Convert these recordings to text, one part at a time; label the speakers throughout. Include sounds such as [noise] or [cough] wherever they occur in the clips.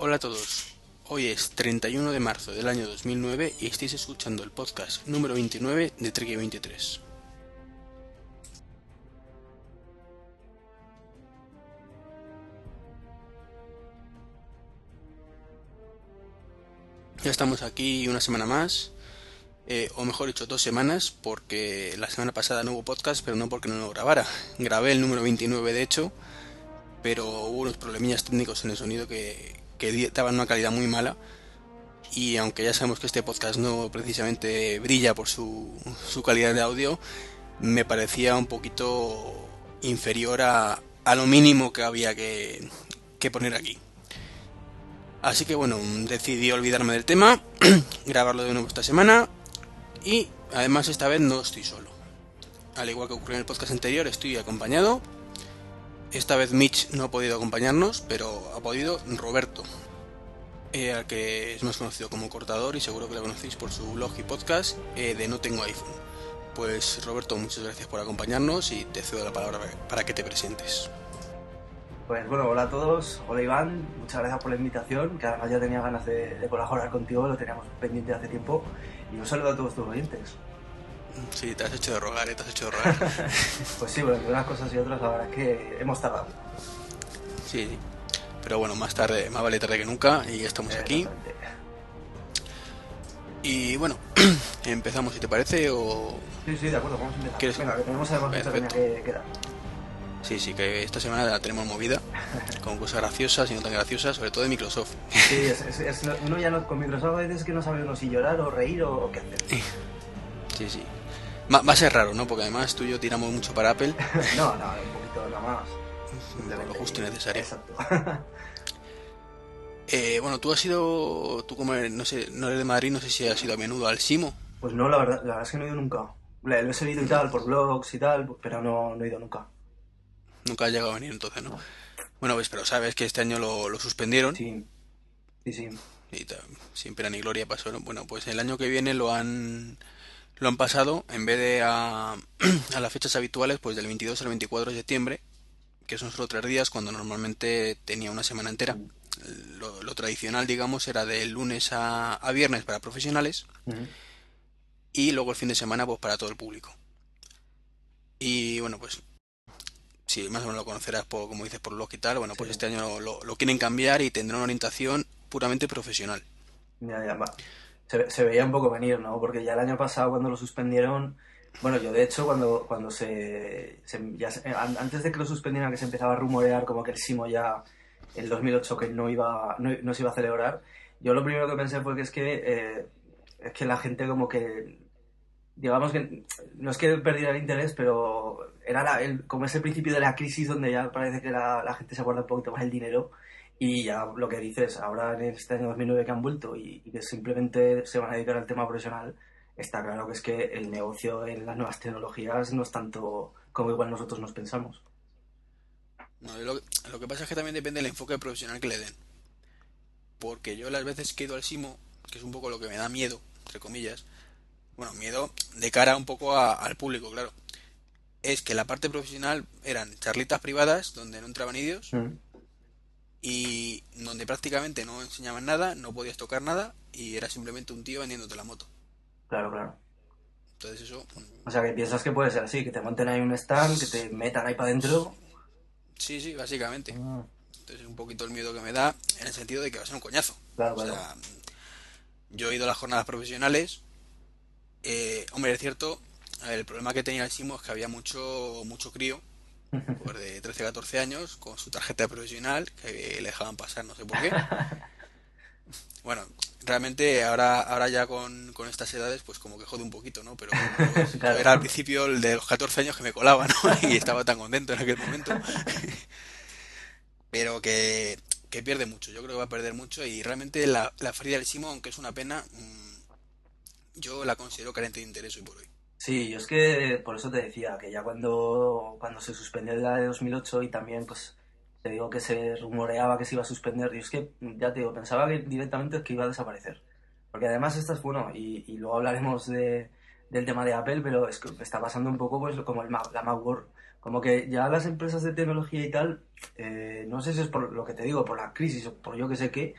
Speaker 1: Hola a todos. Hoy es 31 de marzo del año 2009 y estáis escuchando el podcast número 29 de Trek 23. Ya estamos aquí una semana más, eh, o mejor dicho, dos semanas, porque la semana pasada no hubo podcast, pero no porque no lo grabara. Grabé el número 29 de hecho, pero hubo unos problemillas técnicos en el sonido que, que daban una calidad muy mala. Y aunque ya sabemos que este podcast no precisamente brilla por su, su calidad de audio, me parecía un poquito inferior a, lo mínimo que había que, que poner aquí. Así que bueno, decidí olvidarme del tema, [clears throat] grabarlo de nuevo esta semana y además esta vez no estoy solo. Al igual que ocurrió en el podcast anterior, estoy acompañado. Esta vez Mitch no ha podido acompañarnos, pero ha podido Roberto, eh, al que es más conocido como Cortador y seguro que lo conocéis por su blog y podcast eh, de No Tengo iPhone. Pues Roberto, muchas gracias por acompañarnos y te cedo la palabra para que te presentes.
Speaker 2: Pues bueno, hola a todos, hola Iván, muchas gracias por la invitación, que además ya tenía ganas de, de colaborar contigo, lo teníamos pendiente hace tiempo, y un saludo a todos tus oyentes.
Speaker 1: Sí, te has hecho de rogar, ¿eh? te has hecho de rogar. [laughs]
Speaker 2: pues sí, bueno, entre unas cosas y otras la verdad es que hemos tardado.
Speaker 1: Sí, sí. Pero bueno, más tarde, más vale tarde que nunca, y ya estamos aquí. Y bueno, [clears throat] empezamos si te parece o...
Speaker 2: Sí, sí, de acuerdo, vamos a empezar.
Speaker 1: ¿Quieres?
Speaker 2: Venga, que tenemos además mucha que, que dar.
Speaker 1: Sí, sí, que esta semana la tenemos movida, [laughs] con cosas graciosas y no tan graciosas, sobre todo de Microsoft.
Speaker 2: Sí, [laughs] es, es- es- uno ya no, con Microsoft a veces que no sabe uno si llorar o reír o, o qué hacer.
Speaker 1: Sí, sí. Va, a ser raro, ¿no? Porque además tú y yo tiramos mucho para Apple, [laughs]
Speaker 2: No, no, un poquito nada más.
Speaker 1: lo justo y necesario.
Speaker 2: Exacto. [laughs]
Speaker 1: Eh, bueno, tú has ido, tú como eres, no sé, no eres de Madrid, no sé si has ido a menudo al Simo.
Speaker 2: Pues no, la verdad, la verdad es que no he ido nunca. Lo he seguido y tal, por blogs y tal, pero no, no he ido nunca.
Speaker 1: Nunca has llegado a venir entonces, ¿no? Bueno, pues pero sabes que este año lo, lo suspendieron
Speaker 2: Sí, sí, sí.
Speaker 1: y pena ni gloria pasó. ¿no? Bueno, pues el año que viene lo han lo han pasado en vez de a, [clears throat] a las fechas habituales, pues del 22 al 24 de septiembre, que son solo tres días, cuando normalmente tenía una semana entera. Lo, lo tradicional, digamos, era de lunes a, a viernes para profesionales y luego el fin de semana pues para todo el público. Y bueno, pues si más o menos lo conocerás por, como dices, por blog y tal, bueno, pues
Speaker 2: Sí.
Speaker 1: este año lo, lo- lo quieren cambiar y tendrá una orientación puramente profesional.
Speaker 2: Ya, ya, va. Se, se veía un poco venir, ¿no? Porque ya el año pasado cuando lo suspendieron, bueno, yo de hecho cuando, cuando se, antes de que lo suspendieran, que se empezaba a rumorear como que el Simo ya, el 2008, que no iba, no, no se iba a celebrar, yo lo primero que pensé fue que es que, eh, es que la gente como que, digamos que, no es que perdiera el interés, pero era el- como ese principio de la crisis donde ya parece que la, la gente se guarda un poquito más el dinero y ya lo que dices, ahora en este año 2009 que han vuelto y, y que simplemente se van a dedicar al tema profesional, está claro que es que el negocio en las nuevas tecnologías no es tanto como igual nosotros nos pensamos.
Speaker 1: No, lo, lo que pasa es que también depende del enfoque profesional que le den. Porque yo las veces que he ido al Simo, que es un poco lo que me da miedo, entre comillas, bueno, miedo de cara un poco a- al público, claro, es que la parte profesional eran charlitas privadas donde no entraban idiots y donde prácticamente no enseñaban nada, no podías tocar nada y era simplemente un tío vendiéndote la moto.
Speaker 2: Claro, claro.
Speaker 1: Entonces eso,
Speaker 2: O sea, que piensas que puede ser así, que te monten ahí un stand, que te metan ahí para adentro.
Speaker 1: sí, sí, básicamente. Entonces es un poquito el miedo que me da en el sentido de que va a ser un coñazo.
Speaker 2: Claro,
Speaker 1: O
Speaker 2: claro.
Speaker 1: sea, yo he ido a las jornadas profesionales. eh, hombre, es cierto, el problema que tenía el Simo es que había mucho, mucho crío, pues de 13 14 años, con su tarjeta de profesional, que le dejaban pasar, no sé por qué. [laughs] Bueno, realmente ahora, ahora ya con, con estas edades, pues como que jode un poquito, ¿no? Pero [laughs] pues,
Speaker 2: Claro.
Speaker 1: era al principio el de los 14 años que me colaba, ¿no? [laughs] Y estaba tan contento en aquel momento. Pero que, que pierde mucho, yo creo que va a perder mucho y realmente la, la feria del Simo, aunque es una pena, mm, yo la considero carente de interés hoy por hoy.
Speaker 2: Sí, yo es que por eso te decía que ya cuando, cuando se suspendió la de 2008 y también pues te digo que se rumoreaba que se iba a suspender, y es que ya te digo, pensaba que directamente que iba a desaparecer. Porque además esta es bueno, y, y luego hablaremos de, del tema de Apple, pero es que está pasando un poco pues como el, la Macworld como que ya las empresas de tecnología y tal, eh, no sé si es por lo que te digo, por la crisis o por yo que sé qué,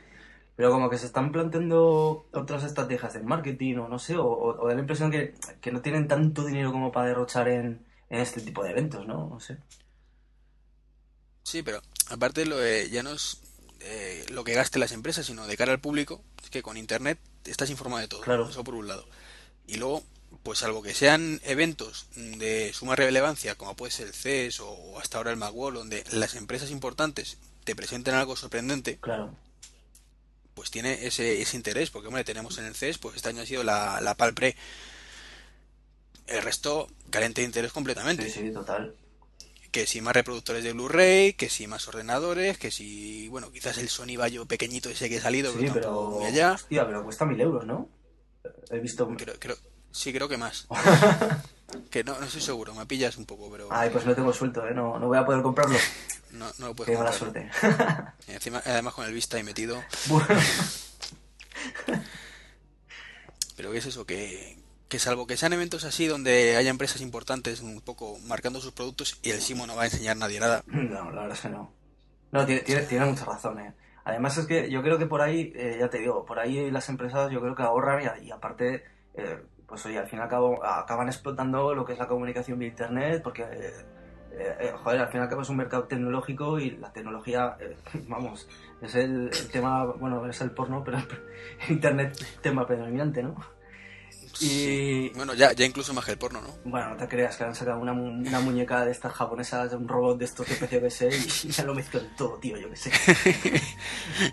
Speaker 2: pero como que se están planteando otras estrategias de marketing o no sé, o, o da la impresión que, que, no tienen tanto dinero como para derrochar en, en este tipo de eventos, ¿no? No sé.
Speaker 1: Sí, pero aparte lo, ya no es eh, lo que gaste las empresas, sino de cara al público, es que con Internet estás informado de todo.
Speaker 2: Claro.
Speaker 1: Eso por un lado. Y luego, pues algo que sean eventos de suma relevancia, como puede ser el CES o hasta ahora el Macworld, donde las empresas importantes te presenten algo sorprendente,
Speaker 2: claro.
Speaker 1: Pues tiene ese, ese interés, porque hombre, tenemos en el CES, pues este año ha sido la, la Palpre. El resto carente de interés completamente.
Speaker 2: Sí, sí, total
Speaker 1: que si más reproductores de Blu-ray, que si más ordenadores, que si, bueno, quizás el Sony Bayo pequeñito ese que ha salido,
Speaker 2: sí, pero,
Speaker 1: muy allá.
Speaker 2: Hostia, pero cuesta mil euros, ¿no? He visto...
Speaker 1: Creo, creo, sí, creo que más. [laughs] que no, no estoy seguro, me pillas un poco, pero...
Speaker 2: Ay, pues no tengo suelto, ¿eh? No, no voy a poder comprarlo. [laughs]
Speaker 1: No, no lo puedes
Speaker 2: Qué mala suerte. [laughs]
Speaker 1: Y encima, además con el Vista ahí metido.
Speaker 2: Bueno, [laughs]
Speaker 1: Pero ¿qué es eso? Que, que salvo que sean eventos así donde haya empresas importantes un poco marcando sus productos y el Simo no va a enseñar nadie nada. [laughs]
Speaker 2: no, la verdad es que no. No, tiene, tiene, tiene mucha razón, ¿eh? Además es que yo creo que por ahí, eh, ya te digo, por ahí las empresas yo creo que ahorran y, y aparte, eh, pues oye, al fin y al cabo acaban explotando lo que es la comunicación vía Internet porque, eh, eh, joder, al fin y al cabo es un mercado tecnológico y la tecnología, eh, [laughs] vamos, es el, el tema, bueno, es el porno, pero el [laughs] Internet tema predominante, ¿no? Y
Speaker 1: Bueno, ya, ya incluso más que el porno, ¿no?
Speaker 2: bueno, no te creas que han sacado una, mu- una muñeca de estas japonesas, un robot de estos que precio que sé, y [laughs] ya lo mezclan todo, tío, yo que sé.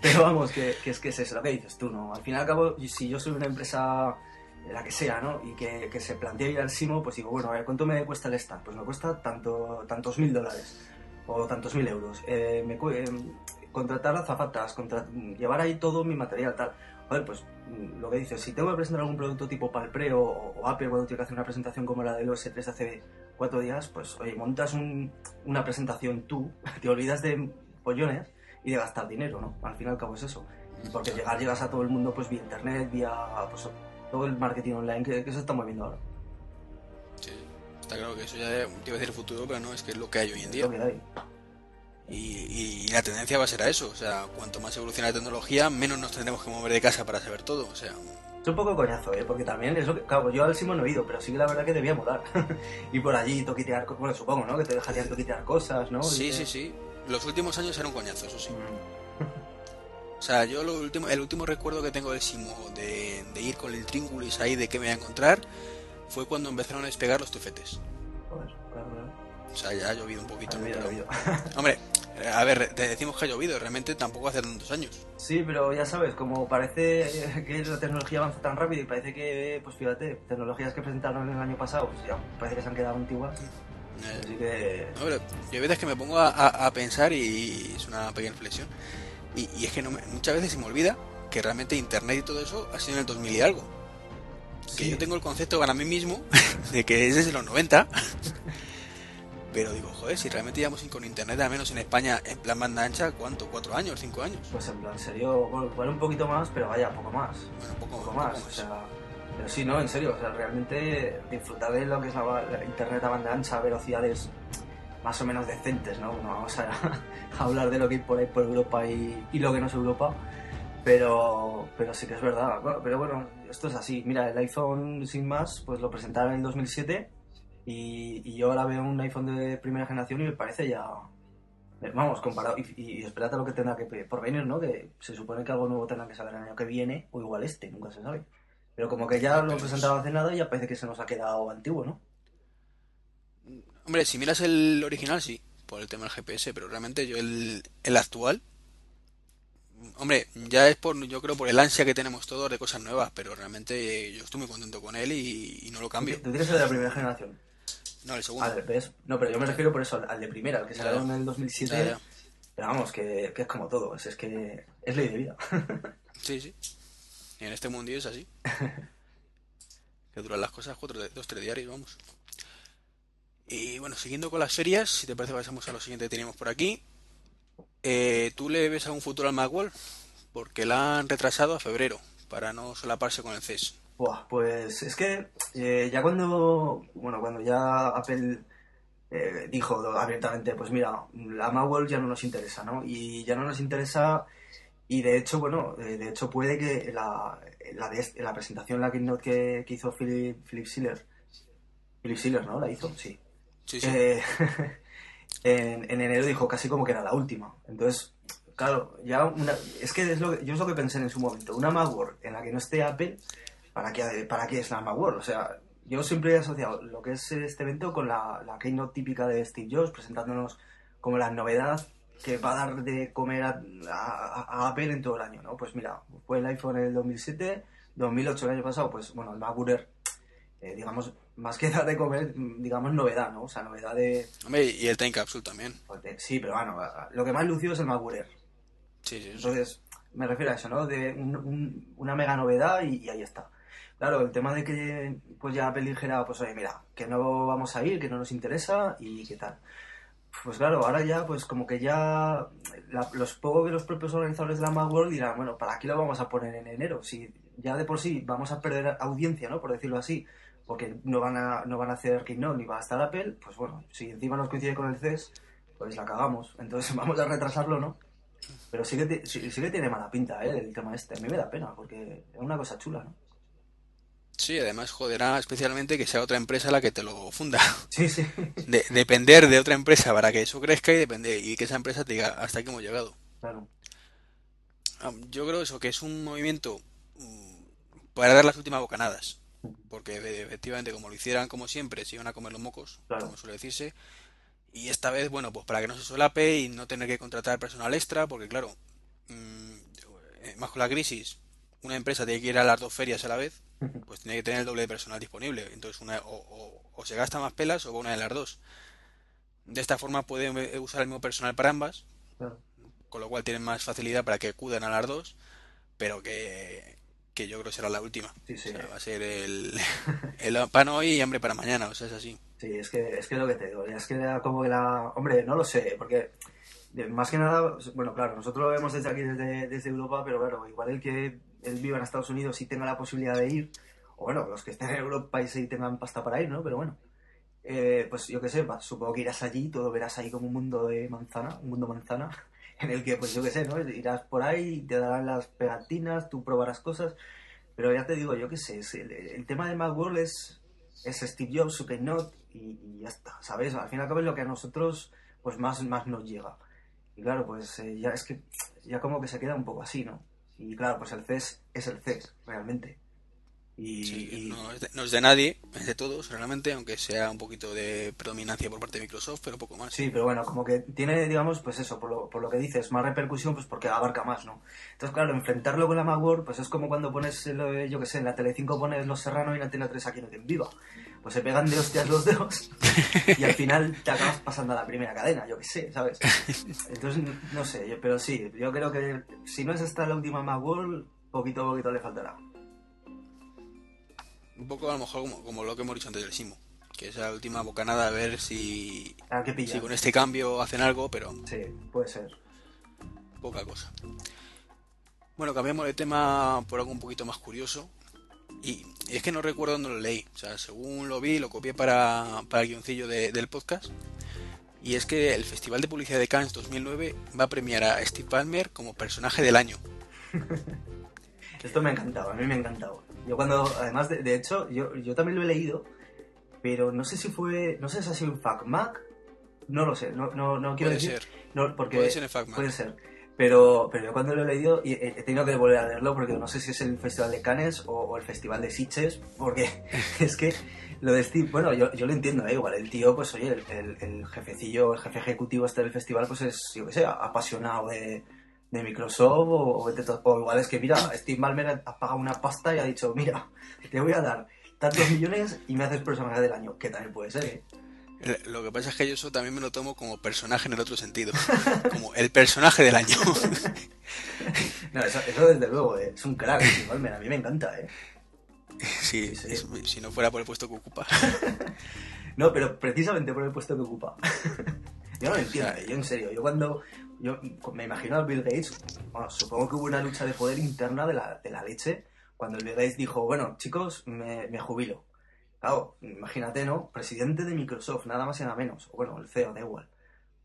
Speaker 2: Pero vamos, que, que es que es eso lo que dices tú, ¿no? Al fin y al cabo, si yo soy una empresa, eh, la que sea, ¿no? Y que, se plantea ir al Simo, pues digo, bueno, a ver, ¿cuánto me cuesta el stand? Pues me cuesta tanto, tantos mil dólares o tantos mil euros. Eh, eh, contratar azafatas, contra- llevar ahí todo mi material, tal. Joder, pues mm, lo que dices, si tengo que presentar algún producto tipo Palpre o, o Apple cuando tiene que hacer una presentación como la del OS 3 hace cuatro días, pues oye, montas un- una presentación tú, [laughs] te olvidas de pollones y de gastar dinero, ¿no? Al fin y al cabo es eso. Porque llegar, llegas a todo el mundo pues vía internet, vía pues, todo el marketing online que, que se está moviendo ahora.
Speaker 1: Sí, está claro que eso ya a decir el futuro, pero no, es que es lo que hay hoy en
Speaker 2: Es
Speaker 1: día.
Speaker 2: lo que hay.
Speaker 1: Y, y la tendencia va a ser a eso, o sea, cuanto más evoluciona la tecnología, menos nos tendremos que mover de casa para saber todo, o sea,
Speaker 2: Es un poco coñazo, ¿eh? Porque también es lo que... Claro, yo al Simo no he ido, pero sí que la verdad que debía molar. [laughs] y por allí toquitear... Bueno, supongo, ¿no? Que te dejarían toquitear cosas, ¿no?
Speaker 1: sí,
Speaker 2: Y
Speaker 1: sí,
Speaker 2: que-
Speaker 1: sí. Los últimos años eran un coñazo, eso sí.
Speaker 2: Mm. [laughs]
Speaker 1: O sea, yo lo último, el último recuerdo que tengo del Simo de, de ir con el Tringulis ahí de qué me voy a encontrar fue cuando empezaron a despegar los tufetes.
Speaker 2: Joder, claro, claro.
Speaker 1: O sea, ya ha llovido un poquito.
Speaker 2: Ha llovido, ha
Speaker 1: Pero-
Speaker 2: llovido.
Speaker 1: Hombre, a ver, te decimos que ha llovido, realmente tampoco hace tantos años.
Speaker 2: Sí, pero ya sabes, como parece que la tecnología avanza tan rápido y parece que, pues fíjate, tecnologías que presentaron el año pasado, pues ya parece que se han quedado antiguas.
Speaker 1: Eh,
Speaker 2: Así que...
Speaker 1: No, pero yo hay veces que me pongo a, a- a pensar y es una pequeña reflexión. Y, y es que no me- muchas veces se me olvida que realmente Internet y todo eso ha sido en el 2000 y algo. Que yo tengo el concepto para mí mismo [laughs] de que es desde los 90. [laughs] Pero digo, joder, si realmente llevamos con Internet, al menos en España, en plan banda ancha, ¿cuánto? ¿Cuatro años? ¿Cinco años?
Speaker 2: Pues en plan, serio, bueno, igual un poquito más, pero vaya, poco más.
Speaker 1: Bueno, poco,
Speaker 2: poco más, o sea... Pero sí, no, en serio, o sea, realmente disfrutar de lo que es la, la internet a banda ancha a velocidades más o menos decentes, ¿no? No vamos a, a [laughs] hablar de lo que hay por ahí por Europa y, y lo que no es Europa, pero, pero sí que es verdad. Bueno, pero bueno, esto es así. Mira, el iPhone sin más, pues lo presentaron en el 2007 y, y yo ahora veo un iPhone de primera generación y me parece ya... Vamos, comparado, y, y espérate a lo que tendrá que por venir, ¿no? Que se supone que algo nuevo tendrá que salir el año que viene, o igual este, nunca se sabe. Pero como que ya lo han presentado hace nada y ya parece que se nos ha quedado antiguo, ¿no?
Speaker 1: Hombre, si miras el original, sí, por el tema del GPS, pero realmente yo el, el actual, hombre, ya es por, yo creo, por el ansia que tenemos todos de cosas nuevas, pero realmente yo estoy muy contento con él y, y no lo cambio.
Speaker 2: Tú tienes el de la primera generación.
Speaker 1: No, el segundo.
Speaker 2: ¿ves? No, pero yo me refiero por eso, al, al de primera, al que salió en el 2007.
Speaker 1: Ya, ya.
Speaker 2: Pero vamos, que, que es como todo, es, es que es ley de vida. [laughs]
Speaker 1: Sí, sí. Y en este mundillo es así. [laughs] Que duran las cosas cuatro, dos, tres diarios, vamos. Y bueno, siguiendo con las ferias, si te parece pasamos a lo siguiente que teníamos por aquí. Eh, ¿tú le ves algún futuro al Macworld? Porque la han retrasado a febrero, para no solaparse con el CES.
Speaker 2: Buah, pues es que eh, ya cuando, bueno, cuando ya Apple eh, dijo abiertamente, pues mira, la Macworld ya no nos interesa, ¿no? Y ya no nos interesa y de hecho, bueno, eh, de hecho puede que la, la, la presentación, la keynote que, que hizo Philip, Philip Schiller, Philip Schiller, ¿no? La hizo, sí. Eh, [laughs] en, en enero dijo casi como que era la última. Entonces, claro, ya una, es que es lo que, yo es lo que pensé en su momento. Una Macworld en la que no esté Apple, ¿para qué, para qué es la Macworld? O sea, yo siempre he asociado lo que es este evento con la, keynote típica de Steve Jobs, presentándonos como la novedad que va a dar de comer a, Apple en todo el año, ¿no? Pues mira, fue el iPhone en el 2007, 2008 el año pasado, pues bueno, el MacBook eh, digamos, más que dar de comer, digamos, novedad, ¿no? O sea, novedad de...
Speaker 1: Hombre, y el Time Capsule también.
Speaker 2: Sí, pero bueno, lo que más lució es el Air.
Speaker 1: Sí, sí, sí.
Speaker 2: Entonces, me refiero a eso, ¿no? De un, un, una mega novedad y, y, ahí está. Claro, el tema de que pues ya Apple dijera, pues oye, mira, que no vamos a ir, que no nos interesa y qué tal. Pues claro, ahora ya, pues como que ya la, los pocos de los propios organizadores de la Macworld dirán, bueno, ¿para qué lo vamos a poner en enero? Si ya de por sí vamos a perder audiencia, ¿no? Por decirlo así, porque no van a, no van a hacer Keynote ni va a estar Apple, pues bueno, si encima nos coincide con el CES, pues la cagamos. Entonces [laughs] vamos a retrasarlo, ¿no? Pero sí que, sí, sí que tiene mala pinta, ¿eh? El tema este. A mí me da pena, porque es una cosa chula, ¿no?
Speaker 1: Sí, además joderá especialmente que sea otra empresa la que te lo funda. [laughs]
Speaker 2: Sí, sí. [laughs]
Speaker 1: De, depender de otra empresa para que eso crezca y depender y que esa empresa te diga hasta aquí hemos llegado.
Speaker 2: Claro.
Speaker 1: Yo creo eso, que es un movimiento para dar las últimas bocanadas. Porque efectivamente, como lo hicieran como siempre, se iban a comer los mocos,
Speaker 2: claro.
Speaker 1: como suele decirse. Y esta vez, bueno, pues para que no se solape y no tener que contratar personal extra, porque claro, mmm, más con la crisis, una empresa tiene que ir a las dos ferias a la vez, pues tiene que tener el doble de personal disponible. Entonces, una, o, o, o, se gasta más pelas o va una de las dos. De esta forma puede usar el mismo personal para ambas,
Speaker 2: claro.
Speaker 1: con lo cual tienen más facilidad para que acudan a las dos, pero que, que yo creo será la última.
Speaker 2: Sí, sí.
Speaker 1: O sea, va a ser el, [laughs] el pan hoy y hambre para mañana, o sea, es así.
Speaker 2: Sí, es que es que lo que te digo, es que era como que la... Hombre, no lo sé, porque más que nada, bueno, claro, nosotros lo vemos desde aquí, desde, desde Europa, pero claro, igual el que él viva en Estados Unidos y tenga la posibilidad de ir, o bueno, los que estén en Europa y sí tengan pasta para ir, ¿no? Pero bueno, eh, pues yo qué sé, supongo que irás allí, todo verás ahí como un mundo de manzana, un mundo manzana, en el que, pues yo qué sé, ¿no? Irás por ahí, te darán las pegatinas, tú probarás cosas, pero ya te digo, yo qué sé, el, el, tema de Macworld es, es Steve Jobs, su y, y, ya está, ¿sabes? Al fin y al cabo es lo que a nosotros, pues más, más nos llega. Y claro, pues eh, ya es que ya como que se queda un poco así, ¿no? Y claro, pues el CES es el CES, realmente. Y,
Speaker 1: sí,
Speaker 2: y...
Speaker 1: No, es de, no, es de, nadie, es de todos, realmente, aunque sea un poquito de predominancia por parte de Microsoft, pero poco más.
Speaker 2: Sí, pero bueno, como que tiene, digamos, pues eso, por lo, por lo que dices, más repercusión, pues porque abarca más, ¿no? Entonces, claro, enfrentarlo con la Macworld, pues es como cuando pones, yo que sé, en la Telecinco pones Los Serrano y en Antena 3 aquí no te viva. Pues se pegan de hostias los dedos y al final te acabas pasando a la primera cadena, yo que sé, ¿sabes? Entonces, no sé, pero sí, yo creo que si no es esta la última Macworld, poquito a poquito le faltará
Speaker 1: un poco a lo mejor como, como, lo que hemos dicho antes del Simo, que es la última bocanada a ver si, si con este cambio hacen algo, pero
Speaker 2: sí, puede ser.
Speaker 1: Poca cosa. Bueno, cambiamos de tema por algo un poquito más curioso. Y, es que no recuerdo dónde lo leí. O sea, según lo vi, lo copié para, para el guioncillo de, del podcast. Y es que el Festival de Publicidad de Cannes 2009 va a premiar a Steve Ballmer como personaje del año. [laughs]
Speaker 2: Esto me ha encantado, a mí me ha encantado. Yo cuando, además, de, de hecho, yo, yo, también lo he leído, pero no sé si fue, no sé si ha sido un FacMac, no lo sé, no, no, no quiero
Speaker 1: puede
Speaker 2: decir.
Speaker 1: Ser.
Speaker 2: No, porque
Speaker 1: puede ser en FacMac.
Speaker 2: Puede ser. Pero, pero yo cuando lo he leído he, he, tenido que volver a leerlo porque no sé si es el Festival de Cannes o, o el Festival de Sitges, porque [laughs] es que lo de Steve, bueno, yo, yo lo entiendo, ¿eh? igual el tío, pues oye, el, el, el, jefecillo, el jefe ejecutivo este del festival, pues es, yo qué sé, apasionado de, de Microsoft o, o, o, igual es que, mira, Steve Ballmer ha pagado una pasta y ha dicho, mira, te voy a dar tantos millones y me haces personaje del año, que también puede ser, ¿eh?
Speaker 1: Lo que pasa es que yo eso también me lo tomo como personaje en el otro sentido. [laughs] Como el personaje del año. [laughs]
Speaker 2: no, eso, eso, desde luego, ¿eh? es un crack. Igual, a mí me encanta, ¿eh?
Speaker 1: Sí, sí, es, si no fuera por el puesto que ocupa. [laughs]
Speaker 2: no, pero precisamente por el puesto que ocupa. yo no lo entiendo, yo en serio. Yo cuando. Yo me imagino a Bill Gates. Bueno, supongo que hubo una lucha de poder interna de la, de la leche. Cuando el Bill Gates dijo, bueno, chicos, me, jubilo. Claro, imagínate, ¿no? Presidente de Microsoft, nada más y nada menos. Bueno, el CEO, da igual.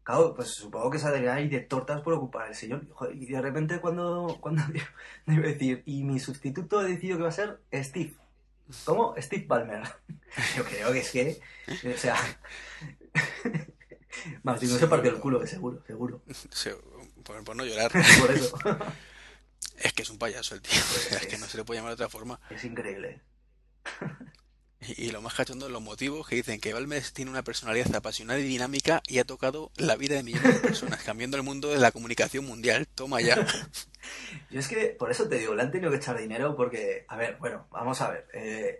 Speaker 2: Claro, pues supongo que saldría ahí de tortas por ocupar el señor. Y de repente cuando, cuando [laughs] debe decir, y mi sustituto he decidido que va a ser Steve. ¿Cómo? Steve Ballmer. [laughs] Yo creo que es que, o sea, [laughs] más si no se partió el culo, seguro, seguro. [laughs]
Speaker 1: Se- por, por no llorar. [laughs]
Speaker 2: Por eso. [laughs]
Speaker 1: Es que es un payaso el tío. Es que no se le puede llamar de otra forma.
Speaker 2: Es increíble.
Speaker 1: Y, y lo más cachondo, los motivos que dicen que Balmes tiene una personalidad apasionada y dinámica y ha tocado la vida de millones de personas, cambiando el mundo de la comunicación mundial. Toma ya.
Speaker 2: Yo es que, por eso te digo, le han tenido que echar dinero porque, a ver, bueno, vamos a ver. eh,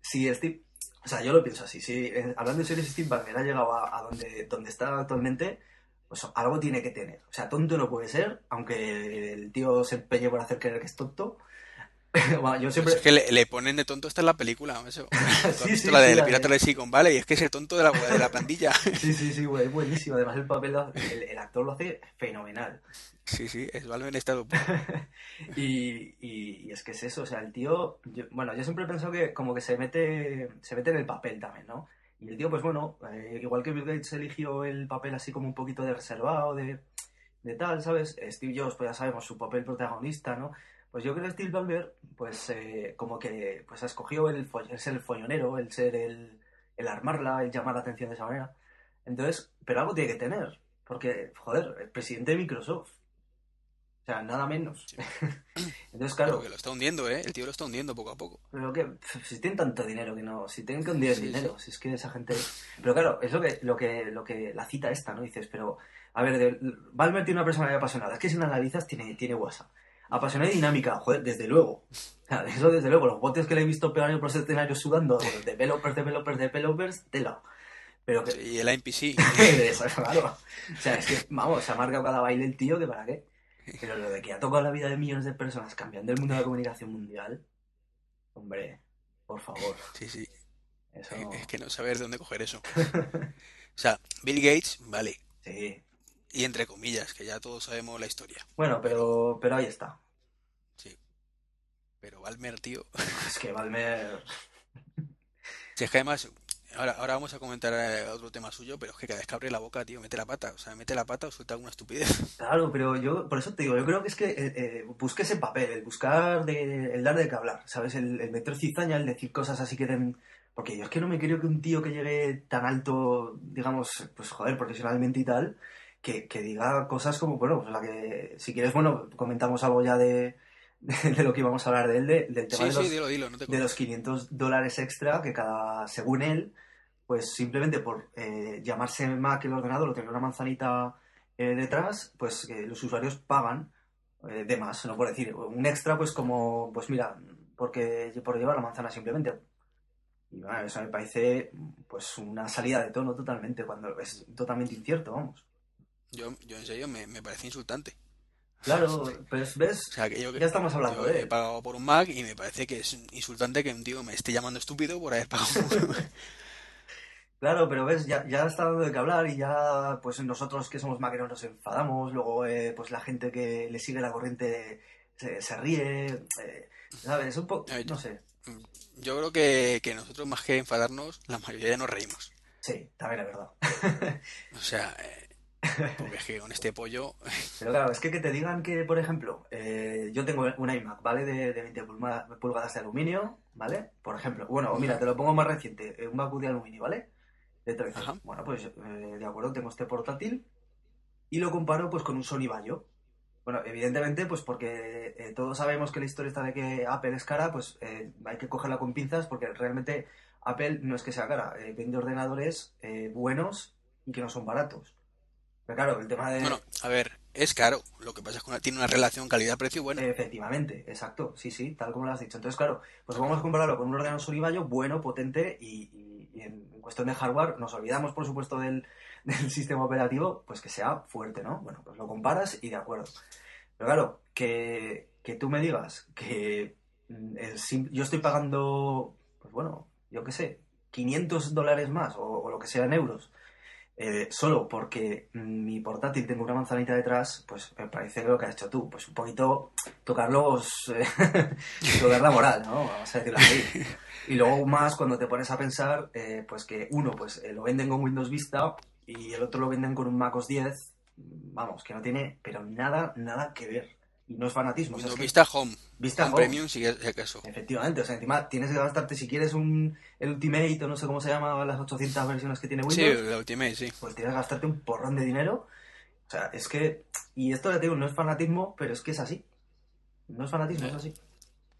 Speaker 2: si Steve, o sea, yo lo pienso así, si eh, hablando de serio, si Steve Ballmer ha llegado a, a donde, donde está actualmente, pues algo tiene que tener. O sea, tonto no puede ser, aunque el tío se empeñe por hacer creer que es tonto. [laughs] Bueno, yo siempre...
Speaker 1: Es que le, le ponen de tonto hasta en la película. Eso. [laughs] ¿Tú has
Speaker 2: Sí, sí,
Speaker 1: la
Speaker 2: sí,
Speaker 1: del
Speaker 2: la
Speaker 1: Pirata
Speaker 2: de-
Speaker 1: de Silicon Valley? Es que es el tonto de la, de la pandilla. [laughs]
Speaker 2: Sí, sí, sí, güey, es buenísimo. Además, el papel, el, el actor lo hace fenomenal.
Speaker 1: Sí, sí, es Balmes en estado
Speaker 2: y, y- y es que es eso, o sea, el tío, yo- bueno, yo siempre he pensado que como que se mete, se mete en el papel también, ¿no? Y el tío, pues bueno, eh, igual que Bill Gates eligió el papel así como un poquito de reservado, de, de tal, ¿sabes? Steve Jobs, pues ya sabemos, su papel protagonista, ¿no? Pues yo creo que Steve Ballmer, pues eh, como que pues ha escogido el, el ser el follonero, el ser el, el armarla, el llamar la atención de esa manera. Entonces, pero algo tiene que tener, porque, joder, el presidente de Microsoft. O sea, nada menos. [laughs] Entonces, claro,
Speaker 1: Pero que lo está hundiendo, ¿eh? El tío lo está hundiendo poco a poco.
Speaker 2: pero que si tienen tanto dinero que no, si tienen que hundir el
Speaker 1: Sí,
Speaker 2: dinero, si es que esa gente. Pero claro, es lo que, lo que, lo que la cita esta, ¿no? Dices, pero, a ver, de- Balmer tiene una personalidad apasionada. Es que si la analizas tiene, tiene WhatsApp. Apasionada y dinámica, joder, desde luego. [laughs] Eso desde luego. Los botes que le he visto pegar por ese escenario sudando, developers, developers, developers, tela. Pero que.
Speaker 1: Y el NPC. [laughs]
Speaker 2: Eso, claro. O sea, es que, vamos, se ha marcado cada baile el tío, que para qué. Pero lo de que ha tocado la vida de millones de personas cambiando el mundo de la comunicación mundial, hombre, por favor,
Speaker 1: Sí, sí.
Speaker 2: eso
Speaker 1: Es que no saber de dónde coger eso. [laughs] O sea, Bill Gates, vale.
Speaker 2: Sí.
Speaker 1: Y entre comillas, que ya todos sabemos la historia.
Speaker 2: Bueno, pero, pero ahí está.
Speaker 1: Sí. Pero Balmer, tío. [laughs]
Speaker 2: Es que Balmer... [laughs]
Speaker 1: Si es que además, ahora, ahora vamos a comentar eh, otro tema suyo, pero es que cada vez que abre la boca, tío, mete la pata. O sea, mete la pata o suelta alguna estupidez. [laughs]
Speaker 2: Claro, pero yo, por eso te digo, yo creo que es que eh, eh, busque ese papel, el buscar, de, el dar de qué hablar, ¿sabes? El, el meter cizaña, el decir cosas así que den... Porque yo es que no me creo que un tío que llegue tan alto, digamos, pues joder, profesionalmente y tal, que, que diga cosas como, bueno, pues la que, si quieres, bueno, comentamos algo ya de, de, [laughs] de lo que íbamos a hablar de él, de- del tema
Speaker 1: Sí,
Speaker 2: de los,
Speaker 1: sí, dilo, dilo, no te
Speaker 2: de los 500 dólares extra que cada, según él, pues simplemente por eh, llamarse Mac el ordenador o tener una manzanita eh, detrás, pues que los usuarios pagan eh, de más, no por decir un extra, pues como, pues mira, porque por llevar la manzana simplemente. Y bueno, eso me parece pues una salida de tono totalmente, cuando es totalmente incierto, vamos.
Speaker 1: Yo, yo en serio me, me parece insultante.
Speaker 2: Claro, pues ves,
Speaker 1: O sea, que yo,
Speaker 2: ya estamos hablando
Speaker 1: yo
Speaker 2: de
Speaker 1: he
Speaker 2: él.
Speaker 1: pagado por un Mac y me parece que es insultante que un tío me esté llamando estúpido por haber pagado. [laughs]
Speaker 2: Claro, pero ves, ya, ya está dando de qué hablar y ya, pues nosotros que somos máquinas nos enfadamos, luego, eh, pues la gente que le sigue la corriente se, se ríe, eh, ¿sabes? Un poco,
Speaker 1: Eh,
Speaker 2: no sé.
Speaker 1: Yo creo que, que nosotros más que enfadarnos, la mayoría nos reímos.
Speaker 2: Sí, también es verdad.
Speaker 1: O sea, eh, [laughs] porque es que con este pollo, [laughs]
Speaker 2: Pero claro, es que que te digan que, por ejemplo, eh, yo tengo un iMac, ¿vale? De, de 20 pulma- pulgadas de aluminio, ¿vale? Por ejemplo, bueno, mira, te lo pongo más reciente, eh, un MacBook de aluminio, ¿vale? De 13.
Speaker 1: Ajá.
Speaker 2: Bueno, pues eh, de acuerdo, tengo este portátil y lo comparo pues con un Sony Vaio. Bueno, evidentemente, pues porque eh, todos sabemos que la historia está de que Apple es cara, pues eh, hay que cogerla con pinzas porque realmente Apple no es que sea cara, vende ordenadores buenos y que no son baratos. Pero claro, el tema de...
Speaker 1: bueno, a ver, es caro. Lo que pasa es que tiene una relación calidad-precio buena.
Speaker 2: Efectivamente, exacto, sí, sí, tal como lo has dicho. Entonces, claro, pues vamos a compararlo con un Sony Vaio bueno, potente y, y- y en, cuestión de hardware nos olvidamos, por supuesto, del, [laughs] del sistema operativo, pues que sea fuerte, ¿no? Bueno, pues lo comparas y de acuerdo. Pero claro, que, que tú me digas que mm, el sim- yo estoy pagando, pues bueno, yo qué sé, 500 dólares más o, o lo que sea en euros, eh, solo porque mi portátil tengo una manzanita detrás, pues me parece lo que has hecho tú, pues un poquito tocar los eh, [laughs] tocar la moral, ¿no? Vamos a decirlo así. Y luego más cuando te pones a pensar, eh, pues que uno pues eh, lo venden con Windows Vista y el otro lo venden con un Mac OS 10, vamos, que no tiene pero nada, nada que ver. Y no es fanatismo. O sea, es que-
Speaker 1: Vista Home.
Speaker 2: Vista
Speaker 1: Home. Premium, si acaso.
Speaker 2: Efectivamente, o sea, encima tienes que gastarte, si quieres un el Ultimate o no sé cómo se llama, las 800 versiones que tiene
Speaker 1: Sí,
Speaker 2: Windows,
Speaker 1: la Ultimate, sí.
Speaker 2: pues tienes que gastarte un porrón de dinero. O sea, es que, y esto ya te digo, no es fanatismo, pero es que es así. No es fanatismo, es así.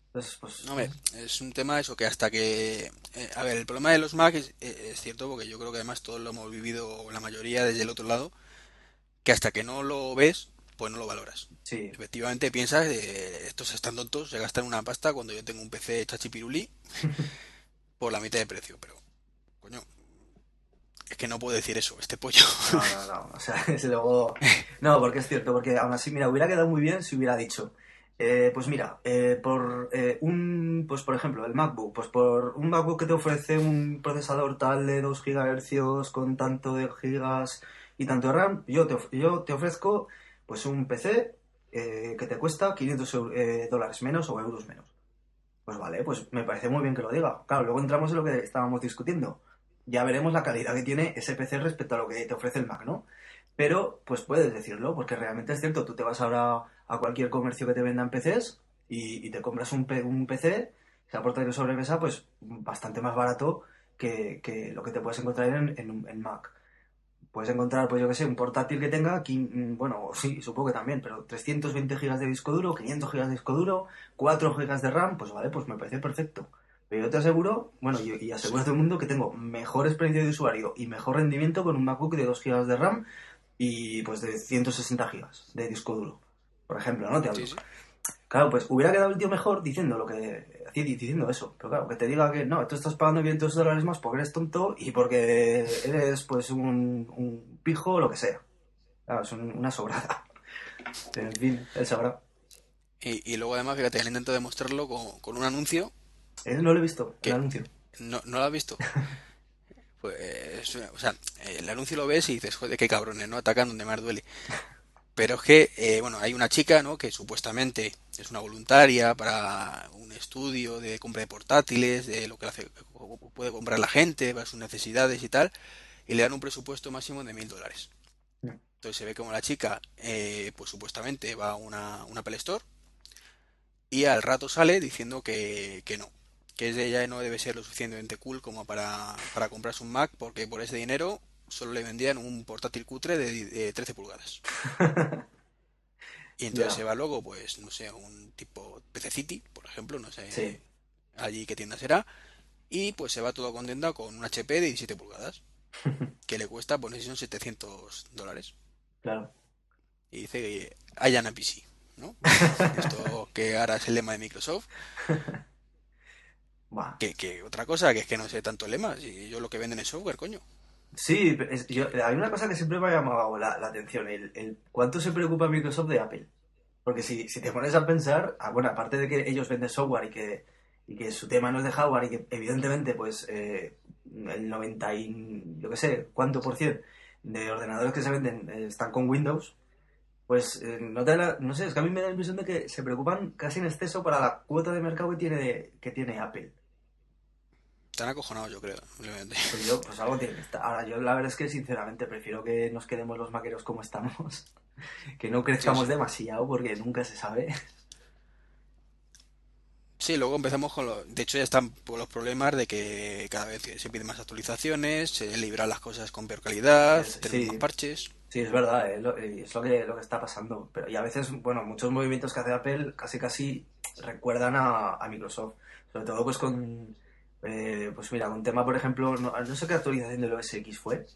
Speaker 2: Entonces, pues...
Speaker 1: No, hombre, es un tema eso que hasta que... eh, a ver, el problema de los Mac es, eh, es cierto, porque yo creo que además todos lo hemos vivido, la mayoría, desde el otro lado, que hasta que no lo ves, pues no lo valoras.
Speaker 2: Sí,
Speaker 1: Efectivamente piensas, eh, estos están tontos, se gastan una pasta cuando yo tengo un PC chachipirulí [laughs] por la mitad de precio, pero, coño, es que no puedo decir eso, este pollo.
Speaker 2: no, no, no. O sea, [laughs] es luego... No, porque es cierto, porque aún así, mira, hubiera quedado muy bien si hubiera dicho... eh, pues mira, eh, por eh, un, pues por ejemplo, el MacBook, pues por un MacBook que te ofrece un procesador tal de 2 GHz con tanto de gigas y tanto de RAM, yo te, yo te ofrezco pues un PC eh, que te cuesta 500 eu- eh, dólares menos o euros menos. Pues vale, pues me parece muy bien que lo diga. Claro, luego entramos en lo que estábamos discutiendo. Ya veremos la calidad que tiene ese PC respecto a lo que te ofrece el Mac, ¿no? Pero, pues puedes decirlo, porque realmente es cierto, tú te vas ahora a cualquier comercio que te vendan PCs y, te compras un, un PC, sea portátil sobremesa, pues bastante más barato que, lo que te puedes encontrar en Mac. Puedes encontrar, pues yo que sé, un portátil que tenga, mm, bueno, sí, supongo que también, pero 320 GB de disco duro, 500 GB de disco duro, 4 GB de RAM, pues vale, pues me parece perfecto. Pero yo te aseguro, bueno, y, y aseguro a todo el mundo que tengo mejor experiencia de usuario y mejor rendimiento con un MacBook de 2 GB de RAM y pues de 160 GB de disco duro. Por ejemplo, ¿no? Te hablo.
Speaker 1: Sí, sí.
Speaker 2: Claro, pues hubiera quedado el tío mejor diciendo lo que diciendo eso. Pero claro, que te diga que no, tú estás pagando 500 dólares más porque eres tonto y porque eres pues un, un pijo o lo que sea. Claro, es un- una sobrada. [laughs] En fin, él sabrá.
Speaker 1: Y, y luego además, fíjate, él intentó demostrarlo con, con un anuncio,
Speaker 2: Él no lo he visto,
Speaker 1: ¿Qué?
Speaker 2: el anuncio.
Speaker 1: ¿no, no lo has visto? [laughs] Pues, o sea, el anuncio lo ves y dices, joder, qué cabrones, ¿no? Atacan donde más duele. Pero es que, eh, bueno, hay una chica, ¿no? Que supuestamente es una voluntaria para un estudio de compra de portátiles, de lo que puede comprar la gente, para sus necesidades y tal, y le dan un presupuesto máximo de mil dólares. Entonces se ve como la chica, eh, pues supuestamente va a una, una Apple Store y al rato sale diciendo que, que no, que ella no debe ser lo suficientemente cool como para, para comprarse un Mac porque por ese dinero solo le vendían un portátil cutre de, de 13 pulgadas. [laughs] Y entonces se va luego, pues, no sé, a un tipo PC City, por ejemplo, no sé
Speaker 2: Sí.
Speaker 1: allí qué tienda será, y pues se va todo contenta con un HP de 17 pulgadas, [laughs] que le cuesta, pues, si son 700 dólares.
Speaker 2: Claro.
Speaker 1: Y dice que hayan a PC, ¿no? [laughs] Esto que ahora es el lema de Microsoft. Que, que otra cosa, que es que no sé tanto el lema, si yo lo que venden es software, coño.
Speaker 2: Sí, es- yo- hay una cosa que siempre me ha llamado la, atención, el, cuánto se preocupa Microsoft de Apple. Porque si, si te pones a pensar, ah, bueno, aparte de que ellos venden software y que, y que su tema no es de hardware y que evidentemente pues eh, el 90 y yo qué sé, cuánto por cien de ordenadores que se venden eh, están con Windows, pues eh, no, te la- no sé, es que a mí me da la impresión de que se preocupan casi en exceso para la cuota de mercado que tiene, que tiene Apple.
Speaker 1: Están acojonados, yo creo, simplemente.
Speaker 2: Pues yo, pues algo tiene que estar. Ahora, yo la verdad es que sinceramente prefiero que nos quedemos los maqueros como estamos, [laughs] que no crezcamos
Speaker 1: Sí, sí.
Speaker 2: demasiado porque nunca se sabe.
Speaker 1: Sí, luego empezamos con los... De hecho ya están los problemas de que cada vez se piden más actualizaciones, se libran las cosas con peor calidad,
Speaker 2: Sí.
Speaker 1: tenemos más parches.
Speaker 2: Sí, es verdad, eh, lo- eh, es lo que, lo que está pasando. Pero, y a veces, bueno, muchos movimientos que hace Apple casi casi recuerdan a, a Microsoft. Sobre todo pues con, eh, pues mira, un tema, por ejemplo, no, no sé qué actualización del OS X fue.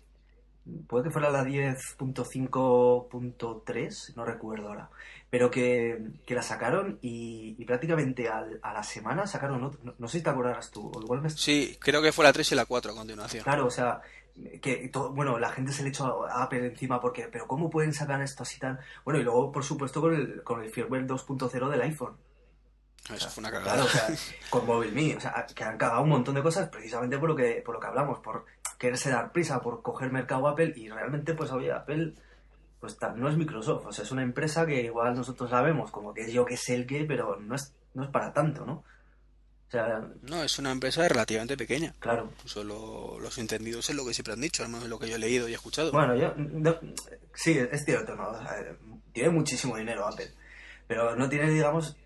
Speaker 2: Puede que fuera la 10.5.3, no recuerdo ahora. Pero que, que la sacaron y, y prácticamente al- a la semana sacaron otro. No, no sé si te acordarás tú, o igual me
Speaker 1: Sí, creo que fue la 3 y la 4 a continuación.
Speaker 2: Claro, o sea, que todo, bueno, la gente se le echó a Apple encima porque, pero ¿cómo pueden sacar esto así tan? Bueno, y luego, por supuesto, con el, con el firmware 2.0 del iPhone.
Speaker 1: Eso fue una
Speaker 2: Claro,
Speaker 1: cagada.
Speaker 2: o sea, [laughs] con MobileMe, o sea, que han cagado un montón de cosas precisamente por lo que, por lo que hablamos, por quererse dar prisa, por coger mercado Apple y realmente, pues, oye, Apple, pues no es Microsoft, o sea, es una empresa que igual nosotros la vemos como que es yo que sé el qué, pero no es, no es para tanto, ¿no?
Speaker 1: O sea, no, es una empresa relativamente pequeña.
Speaker 2: Claro.
Speaker 1: Solo los entendidos es lo que siempre han dicho, al menos lo que yo he leído y he escuchado.
Speaker 2: Bueno, yo, sí, es cierto, ¿no? tiene muchísimo dinero Apple, pero no tiene, digamos,